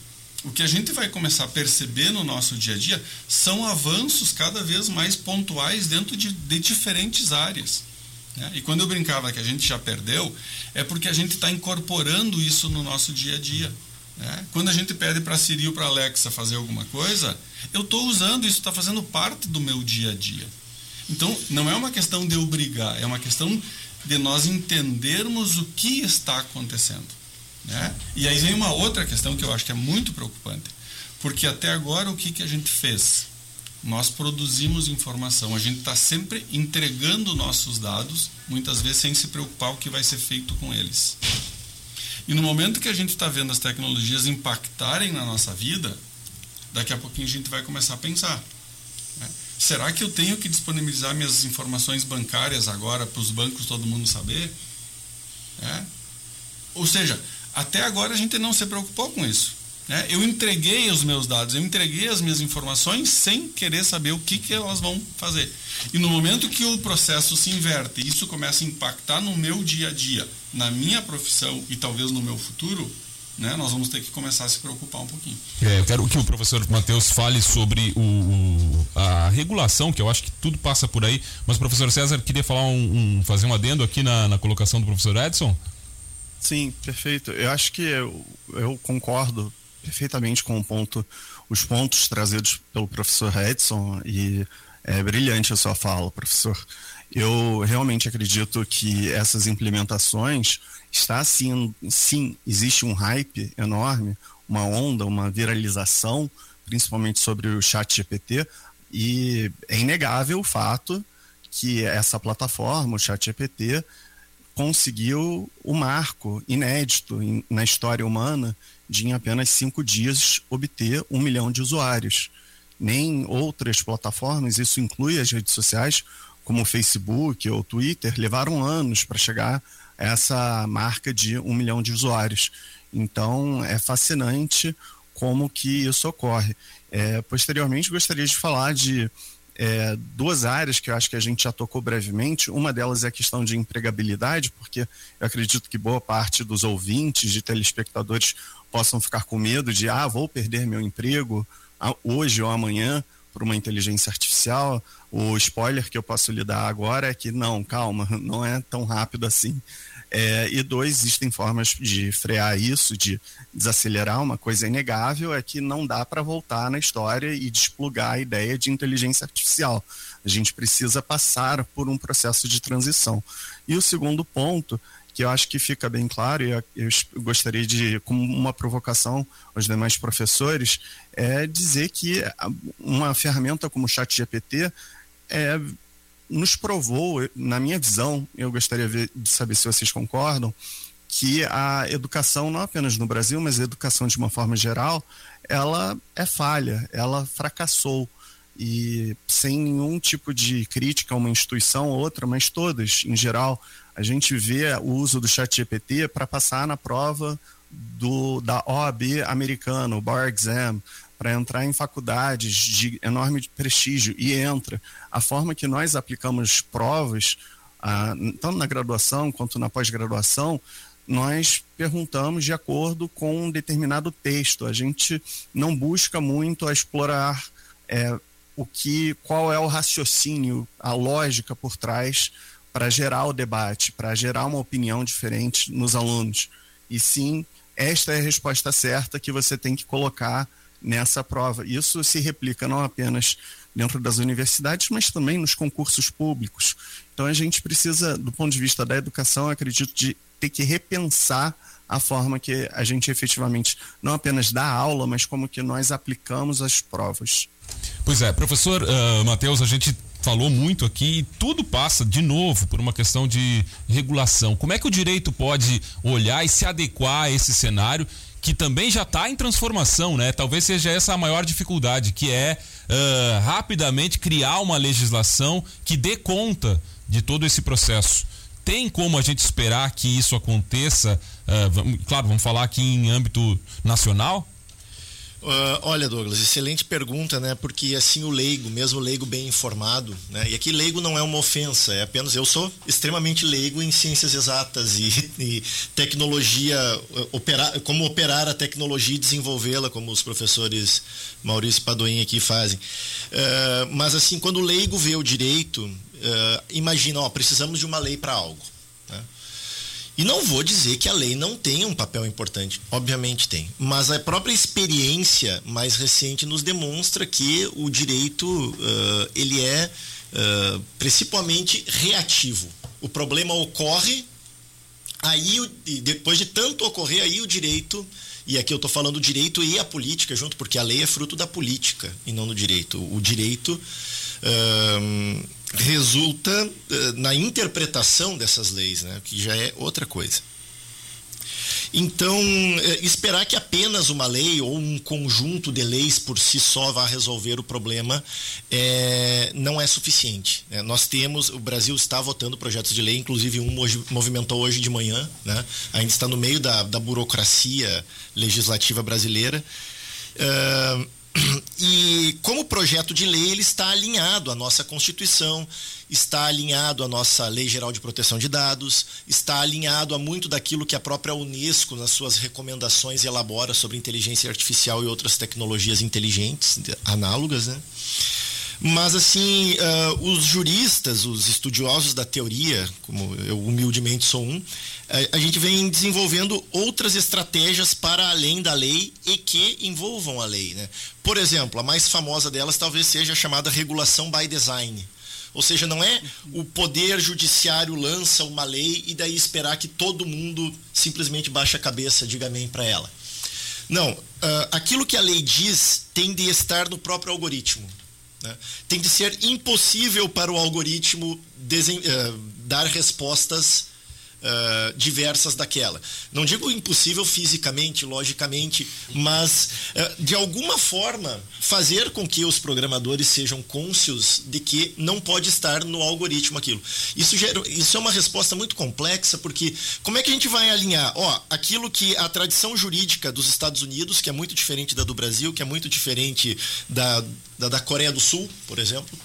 o que a gente vai começar a perceber no nosso dia a dia são avanços cada vez mais pontuais dentro de, de diferentes áreas. Né? E quando eu brincava que a gente já perdeu, é porque a gente está incorporando isso no nosso dia a dia. Né? Quando a gente pede para a Siri ou para Alexa fazer alguma coisa, eu estou usando isso, está fazendo parte do meu dia a dia. Então, não é uma questão de obrigar, é uma questão de nós entendermos o que está acontecendo. Né? E aí vem uma outra questão que eu acho que é muito preocupante. Porque até agora o que, que a gente fez? Nós produzimos informação, a gente está sempre entregando nossos dados, muitas vezes sem se preocupar o que vai ser feito com eles. E no momento que a gente está vendo as tecnologias impactarem na nossa vida, daqui a pouquinho a gente vai começar a pensar. Né? Será que eu tenho que disponibilizar minhas informações bancárias agora para os bancos todo mundo saber? É? Ou seja, até agora a gente não se preocupou com isso. Né? Eu entreguei os meus dados, eu entreguei as minhas informações sem querer saber o que, que elas vão fazer. E no momento que o processo se inverte e isso começa a impactar no meu dia a dia, na minha profissão e talvez no meu futuro, né, nós vamos ter que começar a se preocupar um pouquinho. É, eu quero que o professor Matheus fale sobre o, o, a regulação, que eu acho que tudo passa por aí. Mas, professor César, queria falar um, um fazer um adendo aqui na, na colocação do professor Edson? Sim, perfeito. Eu acho que eu, eu concordo perfeitamente com ponto, os pontos trazidos pelo professor Edson e é brilhante a sua fala, professor. Eu realmente acredito que essas implementações está sim, sim, existe um hype enorme, uma onda, uma viralização, principalmente sobre o chat GPT, e é inegável o fato que essa plataforma, o chat GPT, conseguiu o marco inédito na história humana de em apenas cinco dias obter um milhão de usuários. Nem outras plataformas, isso inclui as redes sociais, como o Facebook ou o Twitter, levaram anos para chegar a essa marca de um milhão de usuários. Então é fascinante como que isso ocorre. É, posteriormente gostaria de falar de é, duas áreas que eu acho que a gente já tocou brevemente. Uma delas é a questão de empregabilidade, porque eu acredito que boa parte dos ouvintes, de telespectadores, possam ficar com medo de, ah, vou perder meu emprego hoje ou amanhã por uma inteligência artificial. O spoiler que eu posso lhe dar agora é que não, calma, não é tão rápido assim. É, e dois, existem formas de frear isso, de desacelerar. Uma coisa inegável é que não dá para voltar na história e desplugar a ideia de inteligência artificial. A gente precisa passar por um processo de transição. E o segundo ponto que eu acho que fica bem claro, e eu, gostaria de, como uma provocação aos demais professores, é dizer que uma ferramenta como o ChatGPT é, nos provou, na minha visão, eu gostaria de saber se vocês concordam, que a educação, não apenas no Brasil, mas a educação de uma forma geral, ela é falha, ela fracassou. E sem nenhum tipo de crítica a uma instituição ou outra, mas todas, em geral, a gente vê o uso do chat GPT para passar na prova do, da OAB americana, o Bar Exam, para entrar em faculdades de enorme prestígio e entra. A forma que nós aplicamos provas, ah, tanto na graduação quanto na pós-graduação, nós perguntamos de acordo com um determinado texto. A gente não busca muito explorar é, o que, qual é o raciocínio, a lógica por trás para gerar o debate, para gerar uma opinião diferente nos alunos. E sim, esta é a resposta certa que você tem que colocar nessa prova. Isso se replica não apenas dentro das universidades, mas também nos concursos públicos. Então a gente precisa, do ponto de vista da educação, acredito, de ter que repensar a forma que a gente efetivamente não apenas dá aula, mas como que nós aplicamos as provas. Pois é, professor uh, Matheus, a gente falou muito aqui e tudo passa de novo por uma questão de regulação. Como é que o direito pode olhar e se adequar a esse cenário que também já está em transformação, né? Talvez seja essa a maior dificuldade, que é uh, rapidamente criar uma legislação que dê conta de todo esse processo. Tem como a gente esperar que isso aconteça? Uh, claro, vamos falar aqui em âmbito nacional, Uh, olha, Douglas, excelente pergunta, né? Porque assim o leigo, mesmo o leigo bem informado, né? E aqui leigo não é uma ofensa, é apenas eu sou extremamente leigo em ciências exatas e, e tecnologia, operar, como operar a tecnologia e desenvolvê-la, como os professores Maurício Padoim aqui fazem. Uh, mas assim, quando o leigo vê o direito, uh, imagina, ó, precisamos de uma lei para algo. Né? E não vou dizer que a lei não tem um papel importante, obviamente tem, mas a própria experiência mais recente nos demonstra que o direito uh, ele é uh, principalmente reativo. O problema ocorre, aí depois de tanto ocorrer aí o direito e aqui eu estou falando o direito e a política junto, porque a lei é fruto da política e não do direito. O direito resulta uh, na interpretação dessas leis, né? que já é outra coisa. Então, eh, esperar que apenas uma lei ou um conjunto de leis por si só vá resolver o problema é, não é suficiente. Né? Nós temos, o Brasil está votando projetos de lei, inclusive um movimentou hoje de manhã, né? ainda está no meio da, da burocracia legislativa brasileira. Uh, e como projeto de lei ele está alinhado à nossa Constituição, está alinhado à nossa Lei Geral de Proteção de Dados, está alinhado a muito daquilo que a própria Unesco nas suas recomendações elabora sobre inteligência artificial e outras tecnologias inteligentes análogas, né? Mas, assim, uh, os juristas, os estudiosos da teoria, como eu humildemente sou um, a, a gente vem desenvolvendo outras estratégias para além da lei e que envolvam a lei. Né? Por exemplo, a mais famosa delas talvez seja a chamada regulação by design. Ou seja, não é o poder judiciário lança uma lei e daí esperar que todo mundo simplesmente baixe a cabeça, diga amém para ela. Não, uh, aquilo que a lei diz tem de estar no próprio algoritmo. Né? Tem de ser impossível para o algoritmo desen, uh, dar respostas uh, diversas daquela. Não digo impossível fisicamente, logicamente, mas uh, de alguma forma fazer com que os programadores sejam cônscios de que não pode estar no algoritmo aquilo. Isso, gera, isso é uma resposta muito complexa, porque como é que a gente vai alinhar? Ó, aquilo que a tradição jurídica dos Estados Unidos, que é muito diferente da do Brasil, que é muito diferente da, da, da Coreia do Sul, por exemplo,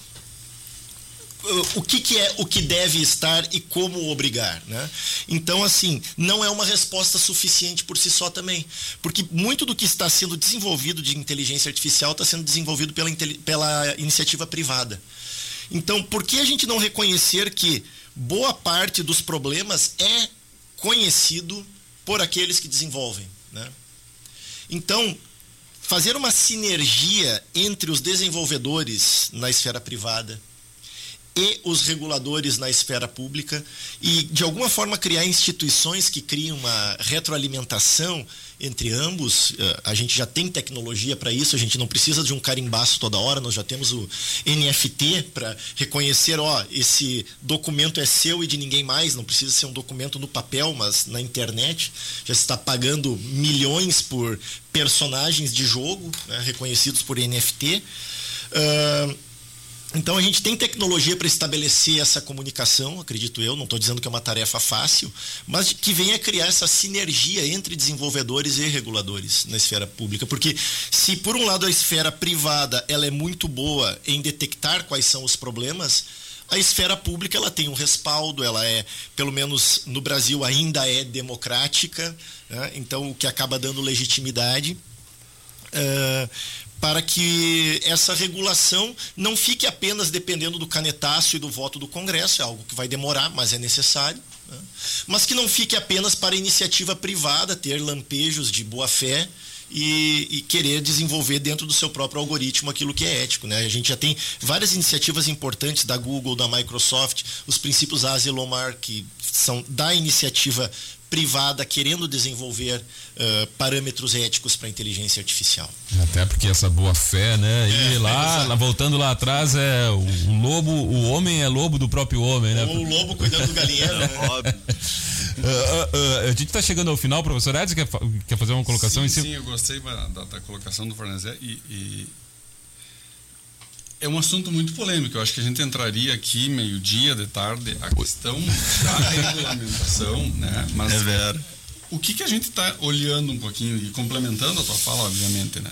o que, que, é o que deve estar e como obrigar, né? Então, assim, não é uma resposta suficiente por si só também, porque muito do que está sendo desenvolvido de inteligência artificial está sendo desenvolvido pela, pela iniciativa privada. Então, por que a gente não reconhecer que boa parte dos problemas é conhecido por aqueles que desenvolvem. Né? Então, fazer uma sinergia entre os desenvolvedores na esfera privada e os reguladores na esfera pública e, de alguma forma, criar instituições que criem uma retroalimentação entre ambos. Eh, a gente já tem tecnologia para isso, a gente não precisa de um carimbaço toda hora, nós já temos o NFT para reconhecer, ó, esse documento é seu e de ninguém mais, não precisa ser um documento no papel, mas na internet. Já está pagando milhões por personagens de jogo né, reconhecidos por NFT. Uh, então a gente tem tecnologia para estabelecer essa comunicação, acredito eu, não estou dizendo que é uma tarefa fácil, mas que venha criar essa sinergia entre desenvolvedores e reguladores na esfera pública, porque se por um lado a esfera privada ela é muito boa em detectar quais são os problemas, a esfera pública ela tem um respaldo, ela é, pelo menos no Brasil ainda é democrática, né? então o que acaba dando legitimidade. Uh, para que essa regulação não fique apenas dependendo do canetaço e do voto do Congresso, é algo que vai demorar, mas é necessário, né? mas que não fique apenas para iniciativa privada ter lampejos de boa fé e, e, querer desenvolver dentro do seu próprio algoritmo aquilo que é ético. Né? A gente já tem várias iniciativas importantes da Google, da Microsoft, os princípios Asilomar, que são da iniciativa privada querendo desenvolver uh, parâmetros éticos para a inteligência artificial. Até porque essa boa fé, né? E é, lá, lá, voltando lá atrás, é o, o, lobo, o homem é lobo do próprio homem, né? Ou o lobo cuidando do galinheiro? Óbvio. Uh, uh, a gente está chegando ao final, professor Edson, quer, quer fazer uma colocação sim, em cima? Sim, eu gostei da, da colocação do Fornezé e, e é um assunto muito polêmico. Eu acho que a gente entraria aqui meio-dia de tarde a questão da regulamentação, né? Mas é vero. o que, que a gente está olhando um pouquinho e complementando a tua fala, obviamente, né?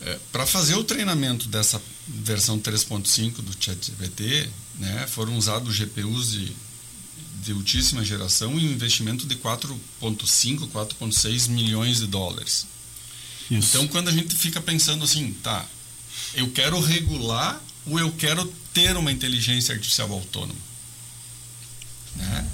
É, Para fazer o treinamento dessa versão 3.5 do ChatGPT, né, foram usados GPUs de, de altíssima geração e um investimento de 4.5, 4.6 milhões de dólares. Isso. Então, quando a gente fica pensando assim, tá, eu quero regular ou eu quero ter uma inteligência artificial autônoma? Né?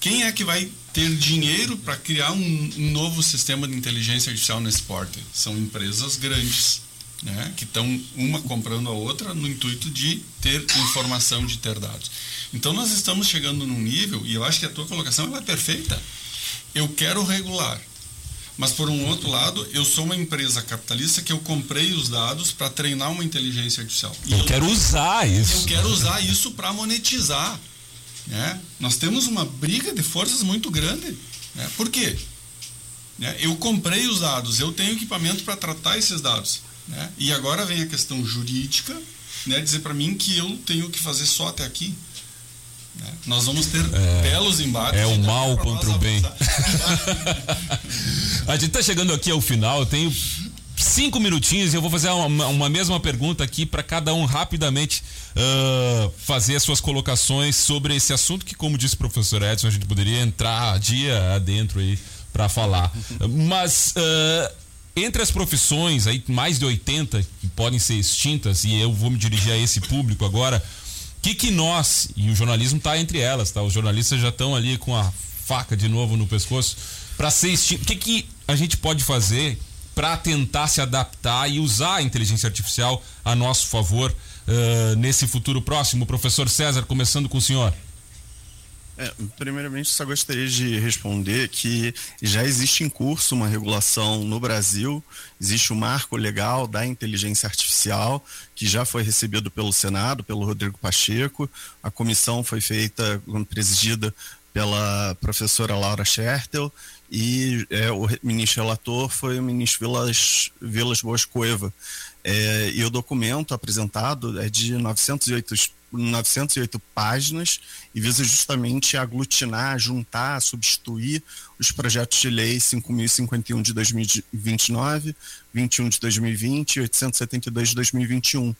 Quem é que vai ter dinheiro para criar um, um, novo sistema de inteligência artificial nesse porte? São empresas grandes, né? que estão uma comprando a outra no intuito de ter informação, de ter dados. Então nós estamos chegando num nível, e eu acho que a tua colocação é perfeita. Eu quero regular, mas por um outro lado, eu sou uma empresa capitalista que eu comprei os dados para treinar uma inteligência artificial. Eu, eu, quero usar isso. Eu quero usar isso para monetizar. Né? Nós temos uma briga de forças muito grande. Né? Por quê? Né? Eu comprei os dados, eu tenho equipamento para tratar esses dados. Né? E agora vem a questão jurídica, né? dizer para mim que eu tenho que fazer só até aqui. Né? Nós vamos ter é, belos embates. É o mal contra o bem. a gente está chegando aqui ao final, eu tenho cinco minutinhos e eu vou fazer uma, uma mesma pergunta aqui para cada um rapidamente uh, fazer as suas colocações sobre esse assunto que, como disse o professor Edson, a gente poderia entrar dia adentro aí para falar. Mas uh, entre as profissões, aí mais de 80 que podem ser extintas, e eu vou me dirigir a esse público agora, que que nós, e o jornalismo está entre elas, tá? Os jornalistas já estão ali com a faca de novo no pescoço para ser. O que que a gente pode fazer para tentar se adaptar e usar a inteligência artificial a nosso favor uh, nesse futuro próximo? Professor César, começando com o senhor. É, primeiramente, só gostaria de responder que já existe em curso uma regulação no Brasil, existe o um marco legal da inteligência artificial, que já foi recebido pelo Senado, pelo Rodrigo Pacheco. A comissão foi feita, presidida pela professora Laura Schertel, e é, o ministro relator foi o ministro Vilas, Vilas Boas Cueva. É, e o documento apresentado é de 908 908 páginas e visa justamente aglutinar, juntar, substituir os projetos de lei 5.051 de 2029, 21 de 2020 e 872 de 2021.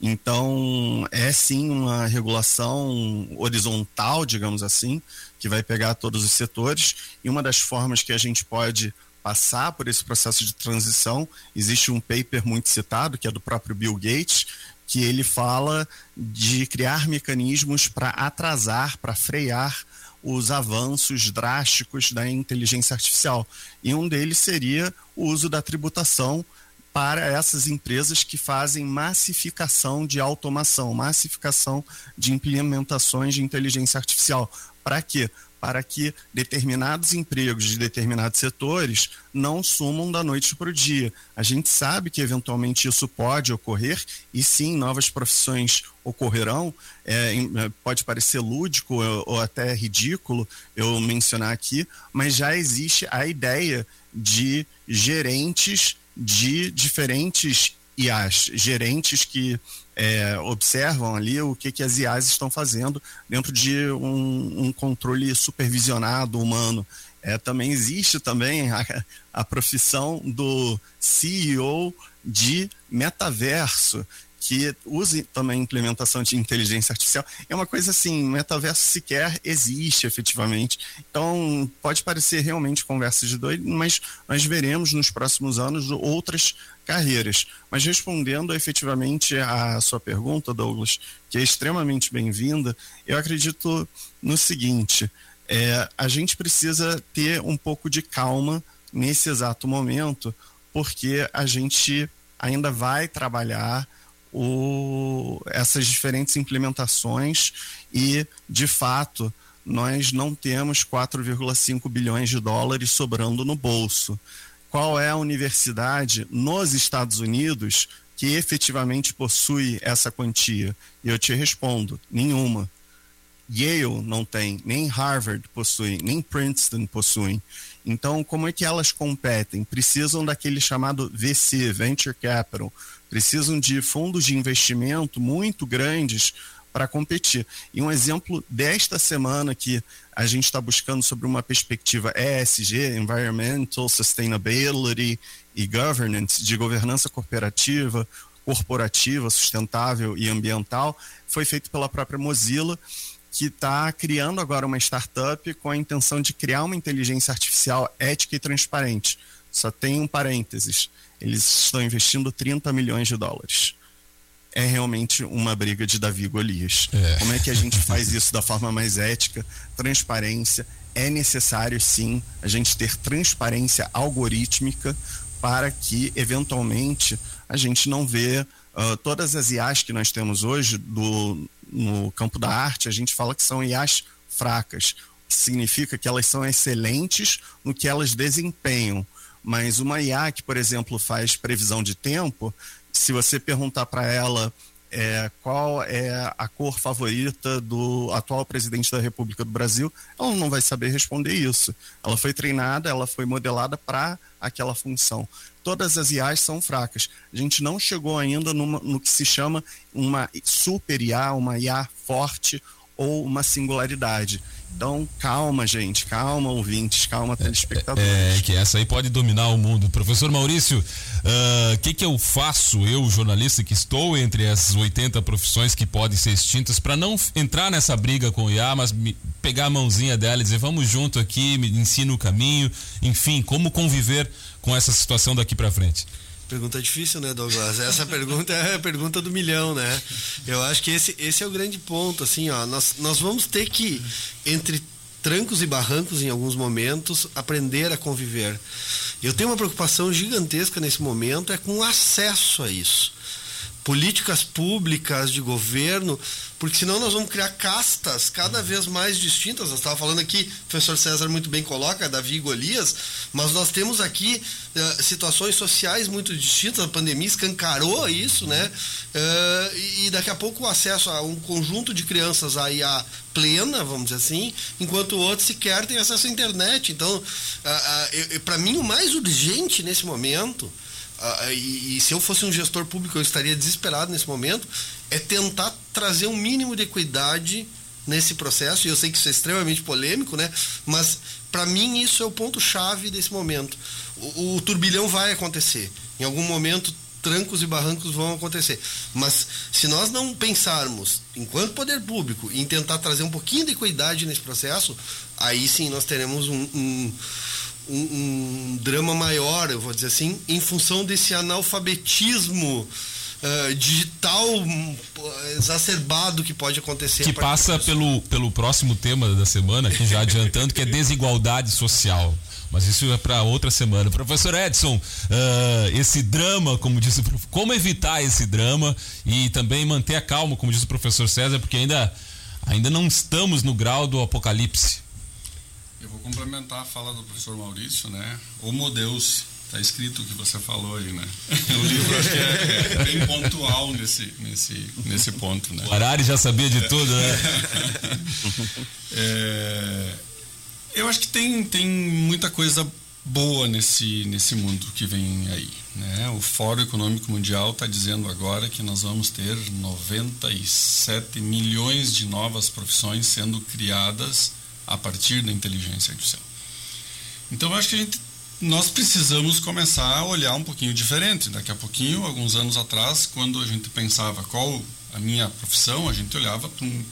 Então, é sim uma regulação horizontal, digamos assim, que vai pegar todos os setores, e uma das formas que a gente pode passar por esse processo de transição, existe um paper muito citado, que é do próprio Bill Gates, que ele fala de criar mecanismos para atrasar, para frear os avanços drásticos da inteligência artificial. E um deles seria o uso da tributação para essas empresas que fazem massificação de automação, massificação de implementações de inteligência artificial. Para quê? Para que determinados empregos de determinados setores não sumam da noite para o dia. A gente sabe que eventualmente isso pode ocorrer e sim, novas profissões ocorrerão. É, é pode parecer lúdico ou até ridículo eu mencionar aqui, mas já existe a ideia de gerentes de diferentes IAs, gerentes que é, observam ali o que, que as IAs estão fazendo dentro de um, um controle supervisionado humano. É, também existe também a, a profissão do CEO de metaverso, que use também implementação de inteligência artificial. É uma coisa assim, metaverso sequer existe efetivamente. Então, pode parecer realmente conversa de doido, mas nós veremos nos próximos anos outras carreiras. Mas respondendo efetivamente à sua pergunta, Douglas, que é extremamente bem-vinda, eu acredito no seguinte: é, a gente precisa ter um pouco de calma nesse exato momento, porque a gente ainda vai trabalhar o, essas diferentes implementações e, de fato, nós não temos 4,5 bilhões de dólares sobrando no bolso. Qual é a universidade nos Estados Unidos que efetivamente possui essa quantia? Eu te respondo: nenhuma. Yale não tem, nem Harvard possui, nem Princeton possuem. Então, como é que elas competem? Precisam daquele chamado VC, Venture Capital, precisam de fundos de investimento muito grandes para competir. E um exemplo desta semana que a gente está buscando sobre uma perspectiva ESG, Environmental Sustainability e Governance, de governança cooperativa, corporativa, sustentável e ambiental, foi feito pela própria Mozilla, que está criando agora uma startup com a intenção de criar uma inteligência artificial ética e transparente. Só tem um parênteses eles estão investindo 30 milhões de dólares. É realmente uma briga de Davi e Golias. É. Como é que a gente faz isso da forma mais ética, transparência? É necessário, sim, a gente ter transparência algorítmica para que, eventualmente, a gente não vê uh, todas as IAs que nós temos hoje do, no campo da arte, a gente fala que são IAs fracas, que significa que elas são excelentes no que elas desempenham, mas uma IA que, por exemplo, faz previsão de tempo, se você perguntar para ela é, qual é a cor favorita do atual presidente da República do Brasil, ela não vai saber responder isso. Ela foi treinada, ela foi modelada para aquela função. Todas as IAs são fracas. A gente não chegou ainda numa, no que se chama uma super IA, uma IA forte ou uma singularidade. Então, calma, gente, calma, ouvintes, calma, telespectadores. É, é que essa aí pode dominar o mundo. Professor Maurício, o uh, que, que eu faço, eu, jornalista, que estou entre as 80 profissões que podem ser extintas, para não entrar nessa briga com o IA, mas me, pegar a mãozinha dela e dizer, vamos junto aqui, me ensina o caminho, enfim, como conviver com essa situação daqui para frente? Pergunta difícil, né, Douglas? Essa pergunta é a pergunta do milhão, né? Eu acho que esse, esse é o grande ponto, assim, ó. Nós, nós vamos ter que, entre trancos e barrancos em alguns momentos, aprender a conviver. Eu tenho uma preocupação gigantesca nesse momento é com o acesso a isso políticas públicas de governo, porque senão nós vamos criar castas cada vez mais distintas. Nós estava falando aqui, o professor César muito bem coloca, Davi e Golias, mas nós temos aqui uh, situações sociais muito distintas, a pandemia escancarou isso, né? Uh, e daqui a pouco o acesso a um conjunto de crianças aí a plena, vamos dizer assim, enquanto outros sequer têm acesso à internet. Então, uh, para mim, o mais urgente nesse momento uh, e, e, se eu fosse um gestor público eu estaria desesperado nesse momento, é tentar trazer um mínimo de equidade nesse processo, e eu sei que isso é extremamente polêmico, né? Mas para mim isso é o ponto chave desse momento. O, o turbilhão vai acontecer. Em algum momento trancos e barrancos vão acontecer. Mas se nós não pensarmos, enquanto poder público, em tentar trazer um pouquinho de equidade nesse processo, aí sim nós teremos um, um, um, um, drama maior, eu vou dizer assim, em função desse analfabetismo uh, digital uh, exacerbado que pode acontecer. Que passa pelo, pelo próximo tema da semana, aqui já adiantando, que é desigualdade social. Mas isso é para outra semana. Professor Edson, uh, esse drama, como disse, como evitar esse drama e também manter a calma, como disse o professor César, porque ainda, ainda não estamos no grau do apocalipse. Eu vou complementar a fala do professor Maurício, né? Homo Deus, está escrito o que você falou aí, né? O livro acho que é, é, bem pontual nesse, nesse, nesse ponto, né? O Arari já sabia de tudo, né? é, eu acho que tem, tem muita coisa boa nesse, nesse mundo que vem aí. Né? O Fórum Econômico Mundial está dizendo agora que nós vamos ter 97 milhões de novas profissões sendo criadas a partir da inteligência artificial. Então, eu acho que a gente, nós precisamos começar a olhar um pouquinho diferente. Daqui a pouquinho, alguns anos atrás, quando a gente pensava qual a minha profissão, a gente olhava para um,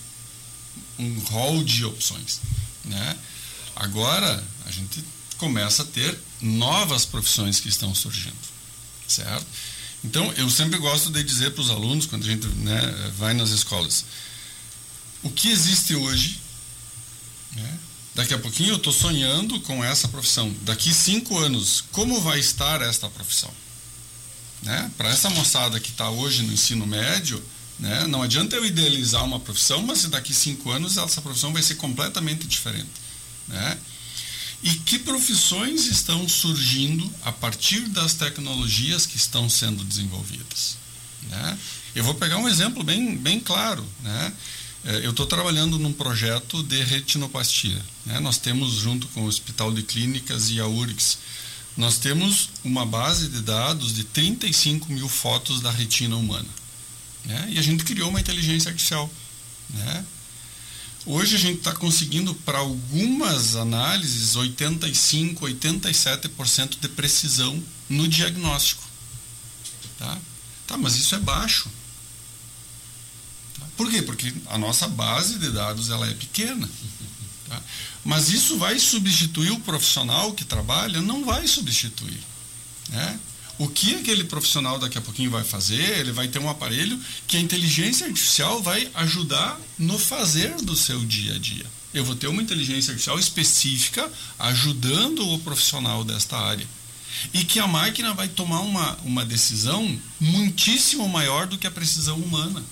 um rol de opções. Né? Agora, a gente começa a ter novas profissões que estão surgindo, certo? Então, eu sempre gosto de dizer para os alunos, quando a gente né, vai nas escolas, o que existe hoje, né? daqui a pouquinho eu estou sonhando com essa profissão. Daqui cinco anos, como vai estar esta profissão? Né? Para essa moçada que está hoje no ensino médio, né, não adianta eu idealizar uma profissão, mas daqui cinco anos essa profissão vai ser completamente diferente. Né? E que profissões estão surgindo a partir das tecnologias que estão sendo desenvolvidas? Né? Eu vou pegar um exemplo bem, bem claro. Né? É, eu estou trabalhando num projeto de retinoplastia. Né? Nós temos, junto com o Hospital de Clínicas e a URIX, nós temos uma base de dados de 35 mil fotos da retina humana. Né? E a gente criou uma inteligência artificial. Né? Hoje a gente está conseguindo, para algumas análises, 85%, 87% de precisão no diagnóstico. Tá? tá, mas isso é baixo. Por quê? Porque a nossa base de dados ela é pequena. Tá? Mas isso vai substituir o profissional que trabalha? Não vai substituir. Né? O que aquele profissional daqui a pouquinho vai fazer? Ele vai ter um aparelho que a inteligência artificial vai ajudar no fazer do seu dia a dia. Eu vou ter uma inteligência artificial específica ajudando o profissional desta área. E que a máquina vai tomar uma, uma decisão muitíssimo maior do que a precisão humana.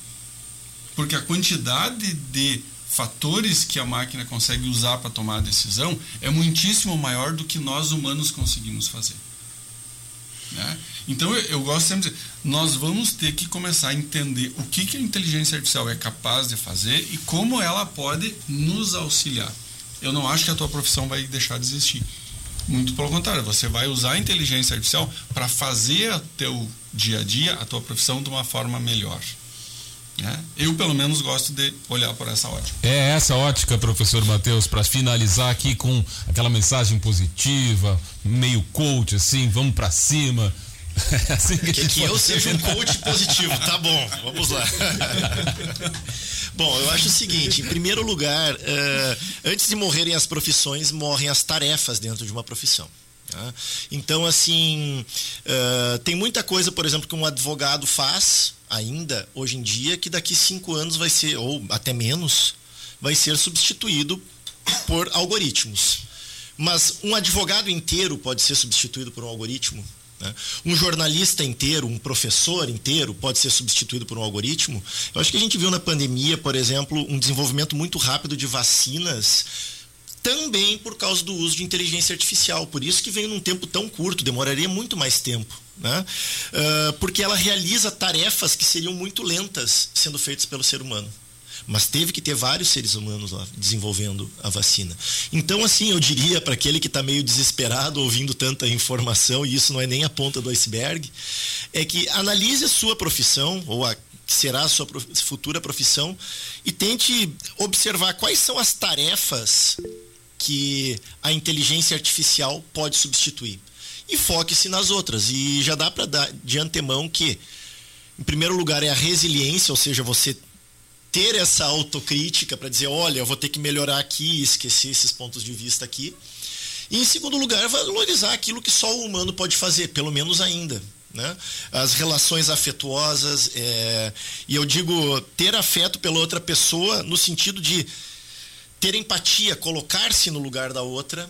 Porque a quantidade de fatores que a máquina consegue usar para tomar a decisão é muitíssimo maior do que nós humanos conseguimos fazer. Né? Então eu, eu, gosto sempre de dizer, nós vamos ter que começar a entender o que, que a inteligência artificial é capaz de fazer e como ela pode nos auxiliar. Eu não acho que a tua profissão vai deixar de existir. Muito pelo contrário, você vai usar a inteligência artificial para fazer o teu dia a dia, a tua profissão de uma forma melhor. Né? Eu, pelo menos, gosto de olhar por essa ótica. É essa ótica, professor Matheus, para finalizar aqui com aquela mensagem positiva, meio coach, assim, vamos para cima. É assim que, que, que eu seja um coach positivo, tá bom, vamos lá. bom, eu acho o seguinte: em primeiro lugar, uh, antes de morrerem as profissões, morrem as tarefas dentro de uma profissão. Tá? Então, assim, uh, tem muita coisa, por exemplo, que um advogado faz ainda hoje em dia que daqui cinco anos vai ser, ou até menos, vai ser substituído por algoritmos. Mas um advogado inteiro pode ser substituído por um algoritmo? Né? Um jornalista inteiro, um professor inteiro pode ser substituído por um algoritmo? Eu acho que a gente viu na pandemia, por exemplo, um desenvolvimento muito rápido de vacinas também por causa do uso de inteligência artificial. Por isso que veio num tempo tão curto, demoraria muito mais tempo. Né? Uh, porque ela realiza tarefas que seriam muito lentas sendo feitas pelo ser humano. Mas teve que ter vários seres humanos lá desenvolvendo a vacina. Então, assim, eu diria para aquele que está meio desesperado ouvindo tanta informação, e isso não é nem a ponta do iceberg, é que analise a sua profissão, ou a que será a sua futura profissão, e tente observar quais são as tarefas que a inteligência artificial pode substituir. E foque-se nas outras. E já dá para dar de antemão que, em primeiro lugar, é a resiliência, ou seja, você ter essa autocrítica para dizer, olha, eu vou ter que melhorar aqui, esquecer esses pontos de vista aqui. E em segundo lugar, valorizar aquilo que só o humano pode fazer, pelo menos ainda. né? As relações afetuosas, é, e eu digo ter afeto pela outra pessoa no sentido de ter empatia, colocar-se no lugar da outra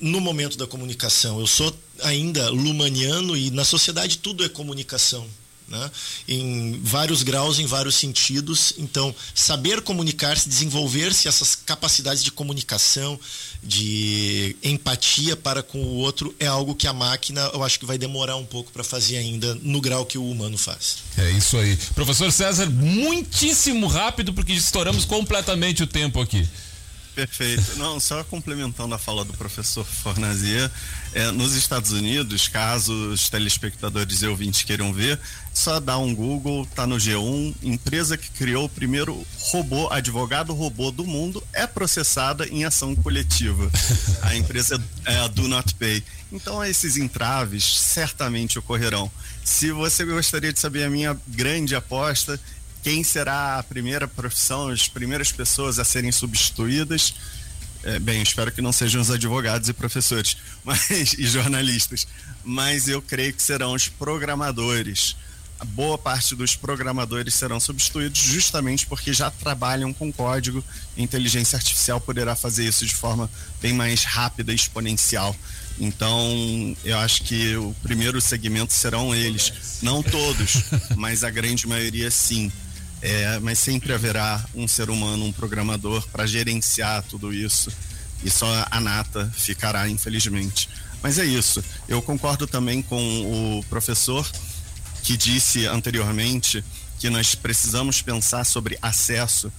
no momento da comunicação. Eu sou ainda lumaniano e na sociedade tudo é comunicação né? em vários graus, em vários sentidos. Então, saber comunicar-se, desenvolver-se essas capacidades de comunicação, de empatia para com o outro é algo que a máquina, eu acho que vai demorar um pouco para fazer ainda no grau que o humano faz. É isso aí. Professor César, muitíssimo rápido porque estouramos completamente o tempo aqui. Perfeito. Não, só complementando a fala do professor Fornazia, é, nos Estados Unidos, caso os telespectadores e ouvintes queiram ver, só dá um Google, tá no G1, empresa que criou o primeiro robô, advogado robô do mundo, é processada em ação coletiva. A empresa é a Do Not Pay. Então esses entraves certamente ocorrerão. Se você gostaria de saber a minha grande aposta, quem será a primeira profissão, as primeiras pessoas a serem substituídas. É, bem, espero que não sejam os advogados e professores mas, e jornalistas, mas eu creio que serão os programadores. A boa parte dos programadores serão substituídos justamente porque já trabalham com código. A inteligência artificial poderá fazer isso de forma bem mais rápida e exponencial. Então, eu acho que o primeiro segmento serão eles. Não todos, mas a grande maioria sim. É, mas sempre haverá um ser humano, um programador para gerenciar tudo isso. E só a nata ficará, infelizmente. Mas é isso. Eu concordo também com o professor que disse anteriormente que nós precisamos pensar sobre acesso.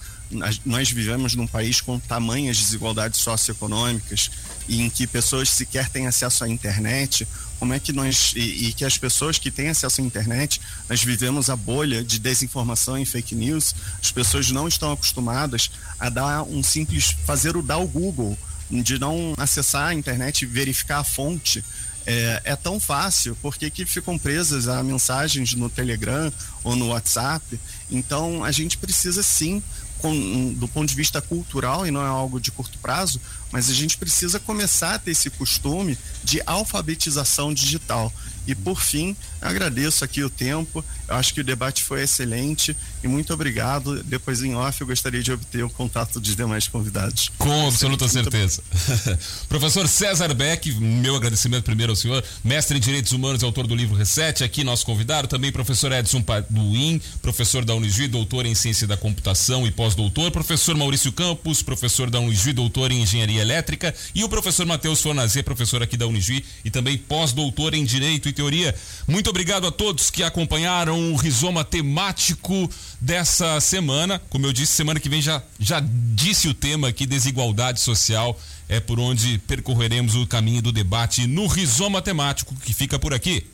Nós vivemos num país com tamanhas desigualdades socioeconômicas em que pessoas sequer têm acesso à internet como é que nós e, e, que as pessoas que têm acesso à internet, nós vivemos a bolha de desinformação e fake news. As pessoas não estão acostumadas a dar um simples fazer o dar o Google, de não acessar a internet e verificar a fonte. É, é tão fácil, porque que ficam presas a mensagens no Telegram ou no WhatsApp. Então a gente precisa sim com, do ponto de vista cultural e não é algo de curto prazo, mas a gente precisa começar a ter esse costume de alfabetização digital. E por fim, agradeço aqui o tempo. Eu acho que o debate foi excelente e muito obrigado. Depois em off eu gostaria de obter o contato dos demais convidados. Com absoluta certeza. Professor César Beck, meu agradecimento primeiro ao senhor, mestre em Direitos Humanos e autor do livro Reset, aqui nosso convidado, também professor Edson Paduim, professor da Unijuí, doutor em Ciência da Computação e pós-doutor, professor Maurício Campos, professor da Unijuí, doutor em Engenharia Elétrica e o professor Matheus Fornazê, professor aqui da Unijuí e também pós-doutor em Direito e teoria. Muito obrigado a todos que acompanharam o rizoma temático dessa semana. Como eu disse, semana que vem já, já disse o tema aqui: desigualdade social. É por onde percorreremos o caminho do debate no rizoma temático que fica por aqui.